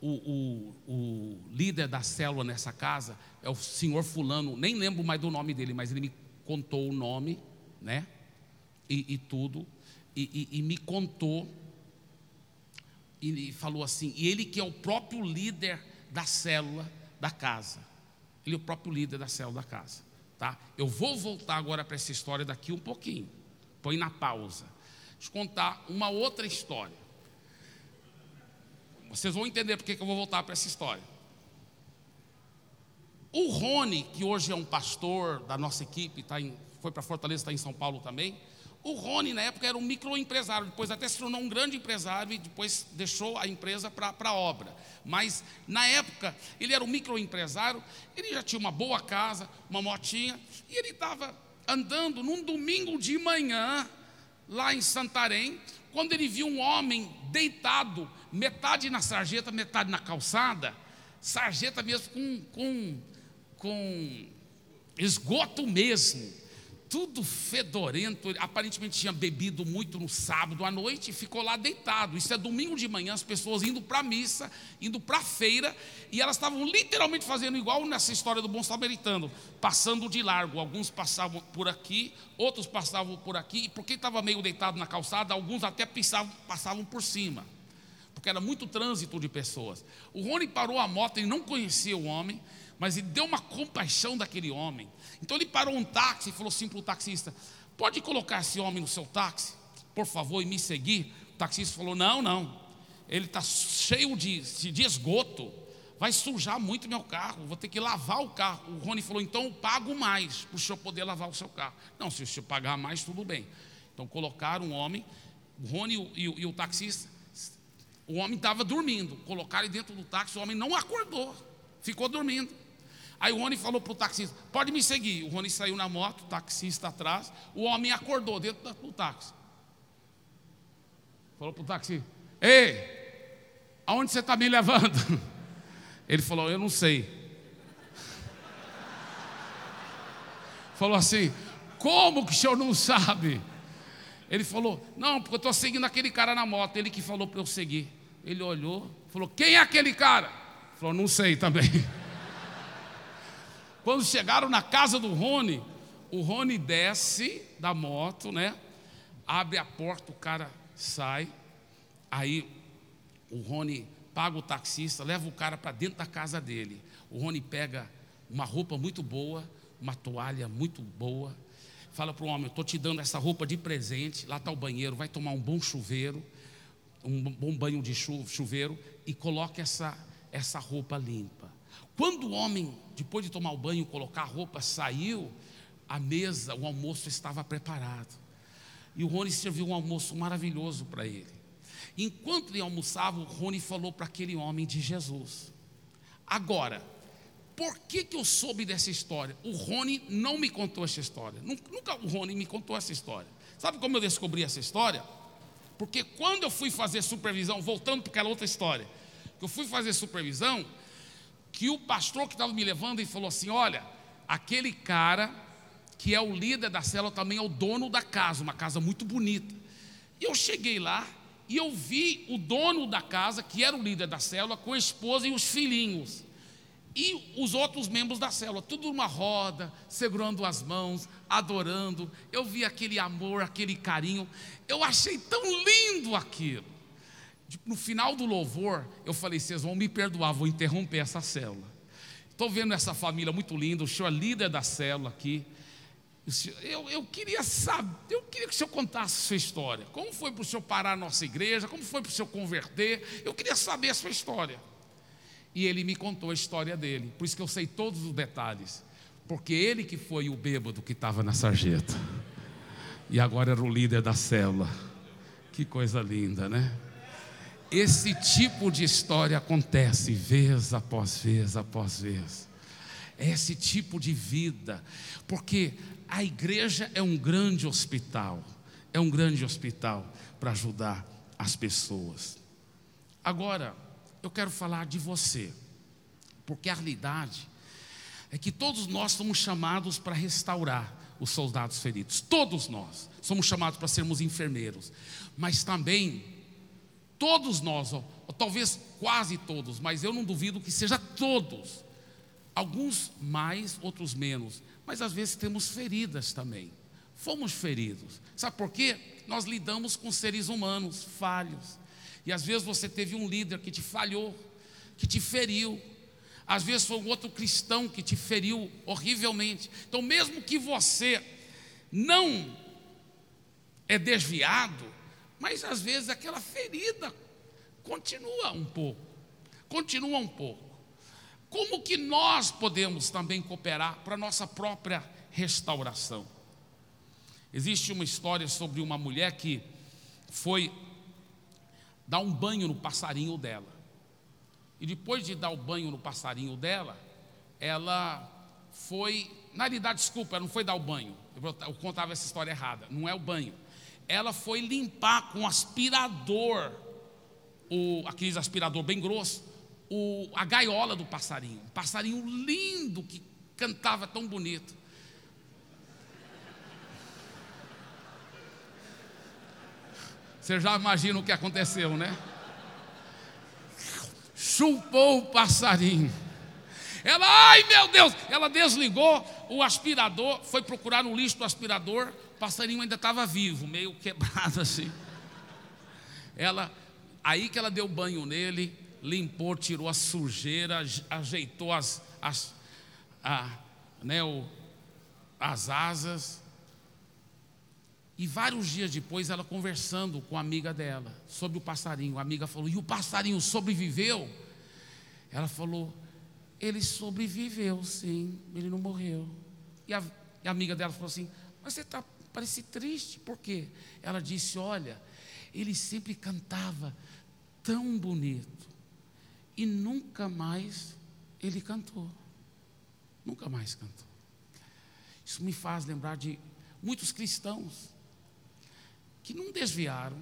o, o, o, líder da célula nessa casa é o senhor fulano, nem lembro mais do nome dele, mas ele me contou o nome, né? E, e tudo, e, e, e, me contou, e falou assim, e ele que é o próprio líder da célula da casa. Ele é o próprio líder da célula da casa. Tá? Eu vou voltar agora para essa história daqui um pouquinho. Põe na pausa. Deixa eu contar uma outra história. Vocês vão entender porque que eu vou voltar para essa história. O Rony, que hoje é um pastor da nossa equipe, tá em, foi para Fortaleza, está em São Paulo também. O Rony, na época, era um microempresário, depois até se tornou um grande empresário e depois deixou a empresa para a obra. Mas, na época, ele era um microempresário, ele já tinha uma boa casa, uma motinha, e ele estava andando num domingo de manhã, lá em Santarém, quando ele viu um homem deitado, metade na sarjeta, metade na calçada, sarjeta mesmo com, com, com esgoto mesmo, tudo fedorento, aparentemente tinha bebido muito no sábado à noite e ficou lá deitado. Isso é domingo de manhã, as pessoas indo para a missa, indo para a feira, e elas estavam literalmente fazendo igual nessa história do bom samaritano, passando de largo. Alguns passavam por aqui, outros passavam por aqui, e porque estava meio deitado na calçada, alguns até passavam, passavam por cima, porque era muito trânsito de pessoas. O Rony parou a moto, ele não conhecia o homem, mas ele deu uma compaixão daquele homem. Então ele parou um táxi e falou assim para o taxista: Pode colocar esse homem no seu táxi, por favor, e me seguir? O taxista falou: Não, não. Ele está cheio de, de esgoto. Vai sujar muito meu carro, vou ter que lavar o carro. O Rony falou: então eu pago mais para o senhor poder lavar o seu carro. Não, se o senhor pagar mais, tudo bem. Então colocaram um homem, o Rony e o, e o taxista, o homem estava dormindo. Colocaram ele dentro do táxi, o homem não acordou, ficou dormindo. Aí o Rony falou para o taxista: pode me seguir. O Rony saiu na moto, o taxista atrás. O homem acordou dentro do táxi. Falou para o taxista: Ei, aonde você está me levando? Ele falou: Eu não sei. Falou assim: Como que o senhor não sabe? Ele falou: Não, porque eu estou seguindo aquele cara na moto. Ele que falou para eu seguir. Ele olhou, falou: Quem é aquele cara? Falou: Não sei também. Quando chegaram na casa do Rony, o Rony desce da moto, né? Abre a porta, o cara sai. Aí o Rony paga o taxista, leva o cara para dentro da casa dele. O Rony pega uma roupa muito boa, uma toalha muito boa. Fala para o homem: estou te dando essa roupa de presente. Lá está o banheiro, vai tomar um bom chuveiro, um bom banho de chuveiro e coloque essa, essa roupa limpa. Quando o homem, depois de tomar o banho, colocar a roupa, saiu, a mesa, o almoço estava preparado. E o Rony serviu um almoço maravilhoso para ele. Enquanto ele almoçava, o Rony falou para aquele homem de Jesus. Agora, por que, que eu soube dessa história? O Rony não me contou essa história. Nunca o Rony me contou essa história. Sabe como eu descobri essa história? Porque quando eu fui fazer supervisão, voltando para aquela outra história, que eu fui fazer supervisão, que o pastor que estava me levando e falou assim: Olha, aquele cara que é o líder da célula também é o dono da casa, uma casa muito bonita. E eu cheguei lá e eu vi o dono da casa, que era o líder da célula, com a esposa e os filhinhos. E os outros membros da célula, tudo numa roda, segurando as mãos, adorando. Eu vi aquele amor, aquele carinho. Eu achei tão lindo aquilo no final do louvor, eu falei: vocês vão me perdoar, vou interromper essa célula. Estou vendo essa família muito linda, o senhor é líder da célula aqui. Eu, eu queria saber, eu queria que o senhor contasse a sua história. Como foi para o senhor parar a nossa igreja? Como foi para o senhor converter? Eu queria saber a sua história. E ele me contou a história dele. Por isso que eu sei todos os detalhes. Porque ele que foi o bêbado que estava na sarjeta. E agora era o líder da célula. Que coisa linda, né? Esse tipo de história acontece vez após vez após vez. Esse tipo de vida, porque a igreja é um grande hospital, é um grande hospital para ajudar as pessoas. Agora, eu quero falar de você, porque a realidade é que todos nós somos chamados para restaurar os soldados feridos, todos nós somos chamados para sermos enfermeiros, mas também todos nós, talvez quase todos, mas eu não duvido que seja todos, alguns mais, outros menos, mas às vezes temos feridas também. Fomos feridos. Sabe por quê? Nós lidamos com seres humanos falhos. E às vezes você teve um líder que te falhou, que te feriu. Às vezes foi um outro cristão que te feriu horrivelmente. Então, mesmo que você não é desviado, mas às vezes aquela ferida continua um pouco. Continua um pouco. Como que nós podemos também cooperar para a nossa própria restauração? Existe uma história sobre uma mulher que foi dar um banho no passarinho dela. E depois de dar o banho no passarinho dela, ela foi. Na realidade, desculpa, ela não foi dar o banho. Eu contava essa história errada. Não é o banho. Ela foi limpar com aspirador, o, aquele aspirador bem grosso, o, a gaiola do passarinho. Um passarinho lindo que cantava tão bonito. Você já imagina o que aconteceu, né? Chupou o passarinho. Ela, ai meu Deus, ela desligou o aspirador, foi procurar no lixo do aspirador, passarinho ainda estava vivo, meio quebrado assim. Ela, aí que ela deu banho nele, limpou, tirou a sujeira, ajeitou as, as, a, né, o, as asas. E vários dias depois, ela conversando com a amiga dela sobre o passarinho. A amiga falou: E o passarinho sobreviveu? Ela falou: Ele sobreviveu, sim, ele não morreu. E a, e a amiga dela falou assim: Mas você está, parece triste, por quê? Ela disse: Olha, ele sempre cantava tão bonito e nunca mais ele cantou. Nunca mais cantou. Isso me faz lembrar de muitos cristãos que não desviaram,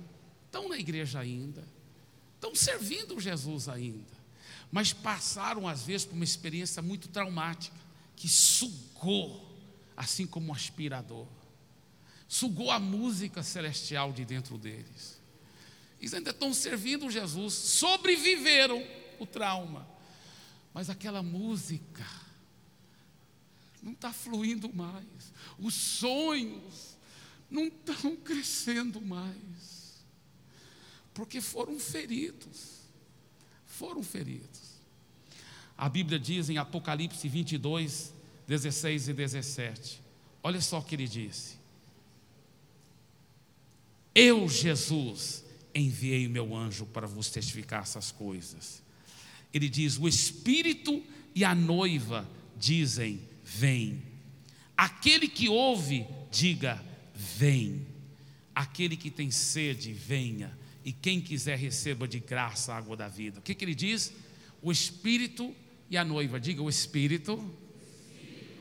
estão na igreja ainda, estão servindo Jesus ainda, mas passaram às vezes por uma experiência muito traumática que sugou, assim como um aspirador, sugou a música celestial de dentro deles. Eles ainda estão servindo Jesus, sobreviveram o trauma. Mas aquela música não está fluindo mais. Os sonhos não estão crescendo mais. Porque foram feridos. Foram feridos. A Bíblia diz em Apocalipse 22, 16 e 17. Olha só o que ele disse. Eu, Jesus, enviei o meu anjo para vos testificar essas coisas. Ele diz: o Espírito e a noiva dizem: Vem. Aquele que ouve, diga: Vem. Aquele que tem sede, venha. E quem quiser, receba de graça a água da vida. O que, que ele diz? O Espírito e a noiva. Diga: o Espírito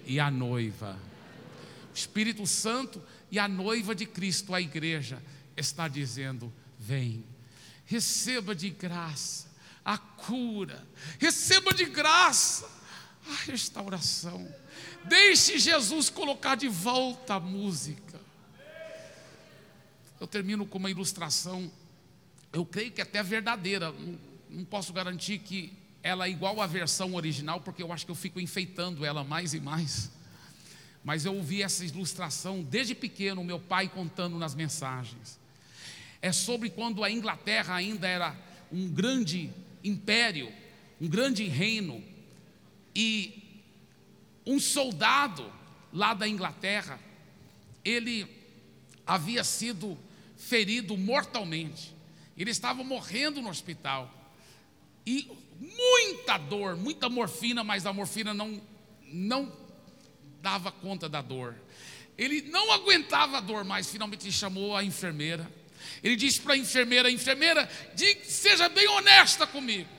e a noiva. O Espírito Santo e a noiva de Cristo, a igreja, está dizendo: Vem. Receba de graça a cura, receba de graça a restauração. Deixe Jesus colocar de volta a música. Eu termino com uma ilustração, eu creio que até verdadeira, não, não posso garantir que ela é igual à versão original, porque eu acho que eu fico enfeitando ela mais e mais. Mas eu ouvi essa ilustração desde pequeno, meu pai contando nas mensagens. É sobre quando a Inglaterra ainda era um grande império, um grande reino, e um soldado lá da Inglaterra ele havia sido ferido mortalmente. Ele estava morrendo no hospital. E muita dor, muita morfina, mas a morfina não, não dava conta da dor. Ele não aguentava a dor mais, finalmente chamou a enfermeira. Ele disse para a enfermeira: enfermeira, diga, seja bem honesta comigo.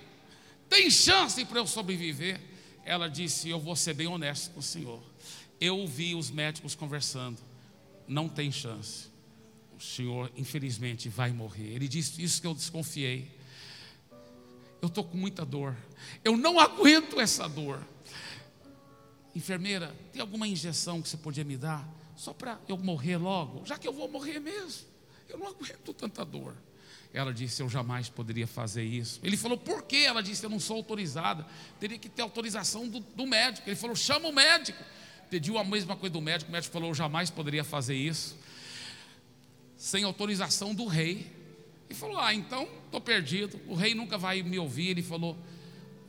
Tem chance para eu sobreviver? Ela disse: Eu vou ser bem honesto com o senhor. Eu ouvi os médicos conversando. Não tem chance. O senhor, infelizmente, vai morrer. Ele disse: Isso que eu desconfiei. Eu estou com muita dor. Eu não aguento essa dor. Enfermeira, tem alguma injeção que você podia me dar? Só para eu morrer logo? Já que eu vou morrer mesmo. Eu não aguento tanta dor. Ela disse: Eu jamais poderia fazer isso. Ele falou: Por quê? Ela disse: Eu não sou autorizada. Teria que ter autorização do, do médico. Ele falou: Chama o médico. Pediu a mesma coisa do médico. O médico falou: Eu jamais poderia fazer isso. Sem autorização do rei. Ele falou: Ah, então estou perdido. O rei nunca vai me ouvir. Ele falou: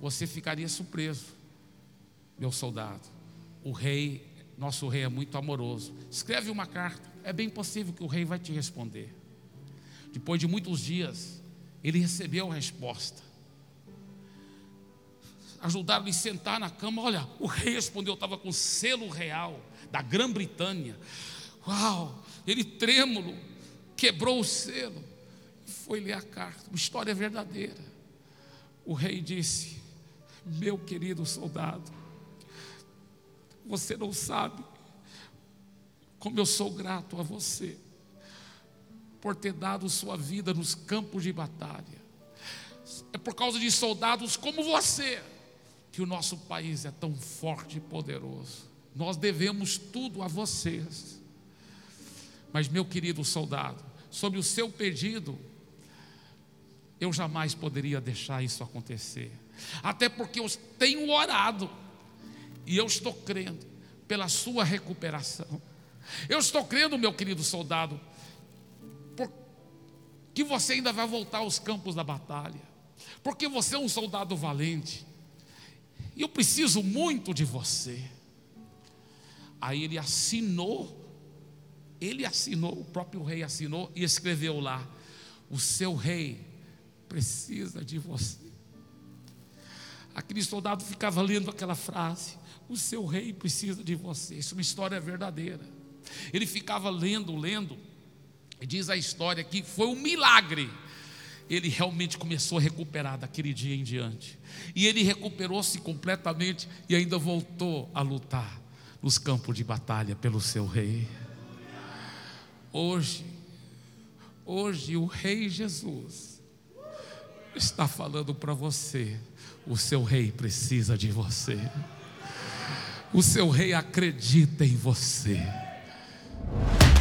Você ficaria surpreso, meu soldado. O rei, nosso rei é muito amoroso. Escreve uma carta. É bem possível que o rei vai te responder. Depois de muitos dias, ele recebeu a resposta. Ajudaram ele a sentar na cama. Olha, o rei respondeu, estava com selo real da Grã-Bretanha. Uau! Ele trêmulo, quebrou o selo e foi ler a carta. Uma história verdadeira. O rei disse: Meu querido soldado, você não sabe como eu sou grato a você por ter dado sua vida nos campos de batalha. É por causa de soldados como você que o nosso país é tão forte e poderoso. Nós devemos tudo a vocês. Mas, meu querido soldado, sobre o seu pedido, eu jamais poderia deixar isso acontecer. Até porque eu tenho orado e eu estou crendo pela sua recuperação. Eu estou crendo, meu querido soldado, que você ainda vai voltar aos campos da batalha, porque você é um soldado valente, e eu preciso muito de você. Aí ele assinou, ele assinou, o próprio rei assinou e escreveu lá: O seu rei precisa de você. Aquele soldado ficava lendo aquela frase: O seu rei precisa de você. Isso é uma história verdadeira. Ele ficava lendo, lendo, Diz a história que foi um milagre. Ele realmente começou a recuperar daquele dia em diante. E ele recuperou-se completamente e ainda voltou a lutar nos campos de batalha pelo seu rei. Hoje, hoje o rei Jesus está falando para você: o seu rei precisa de você. O seu rei acredita em você. Bye.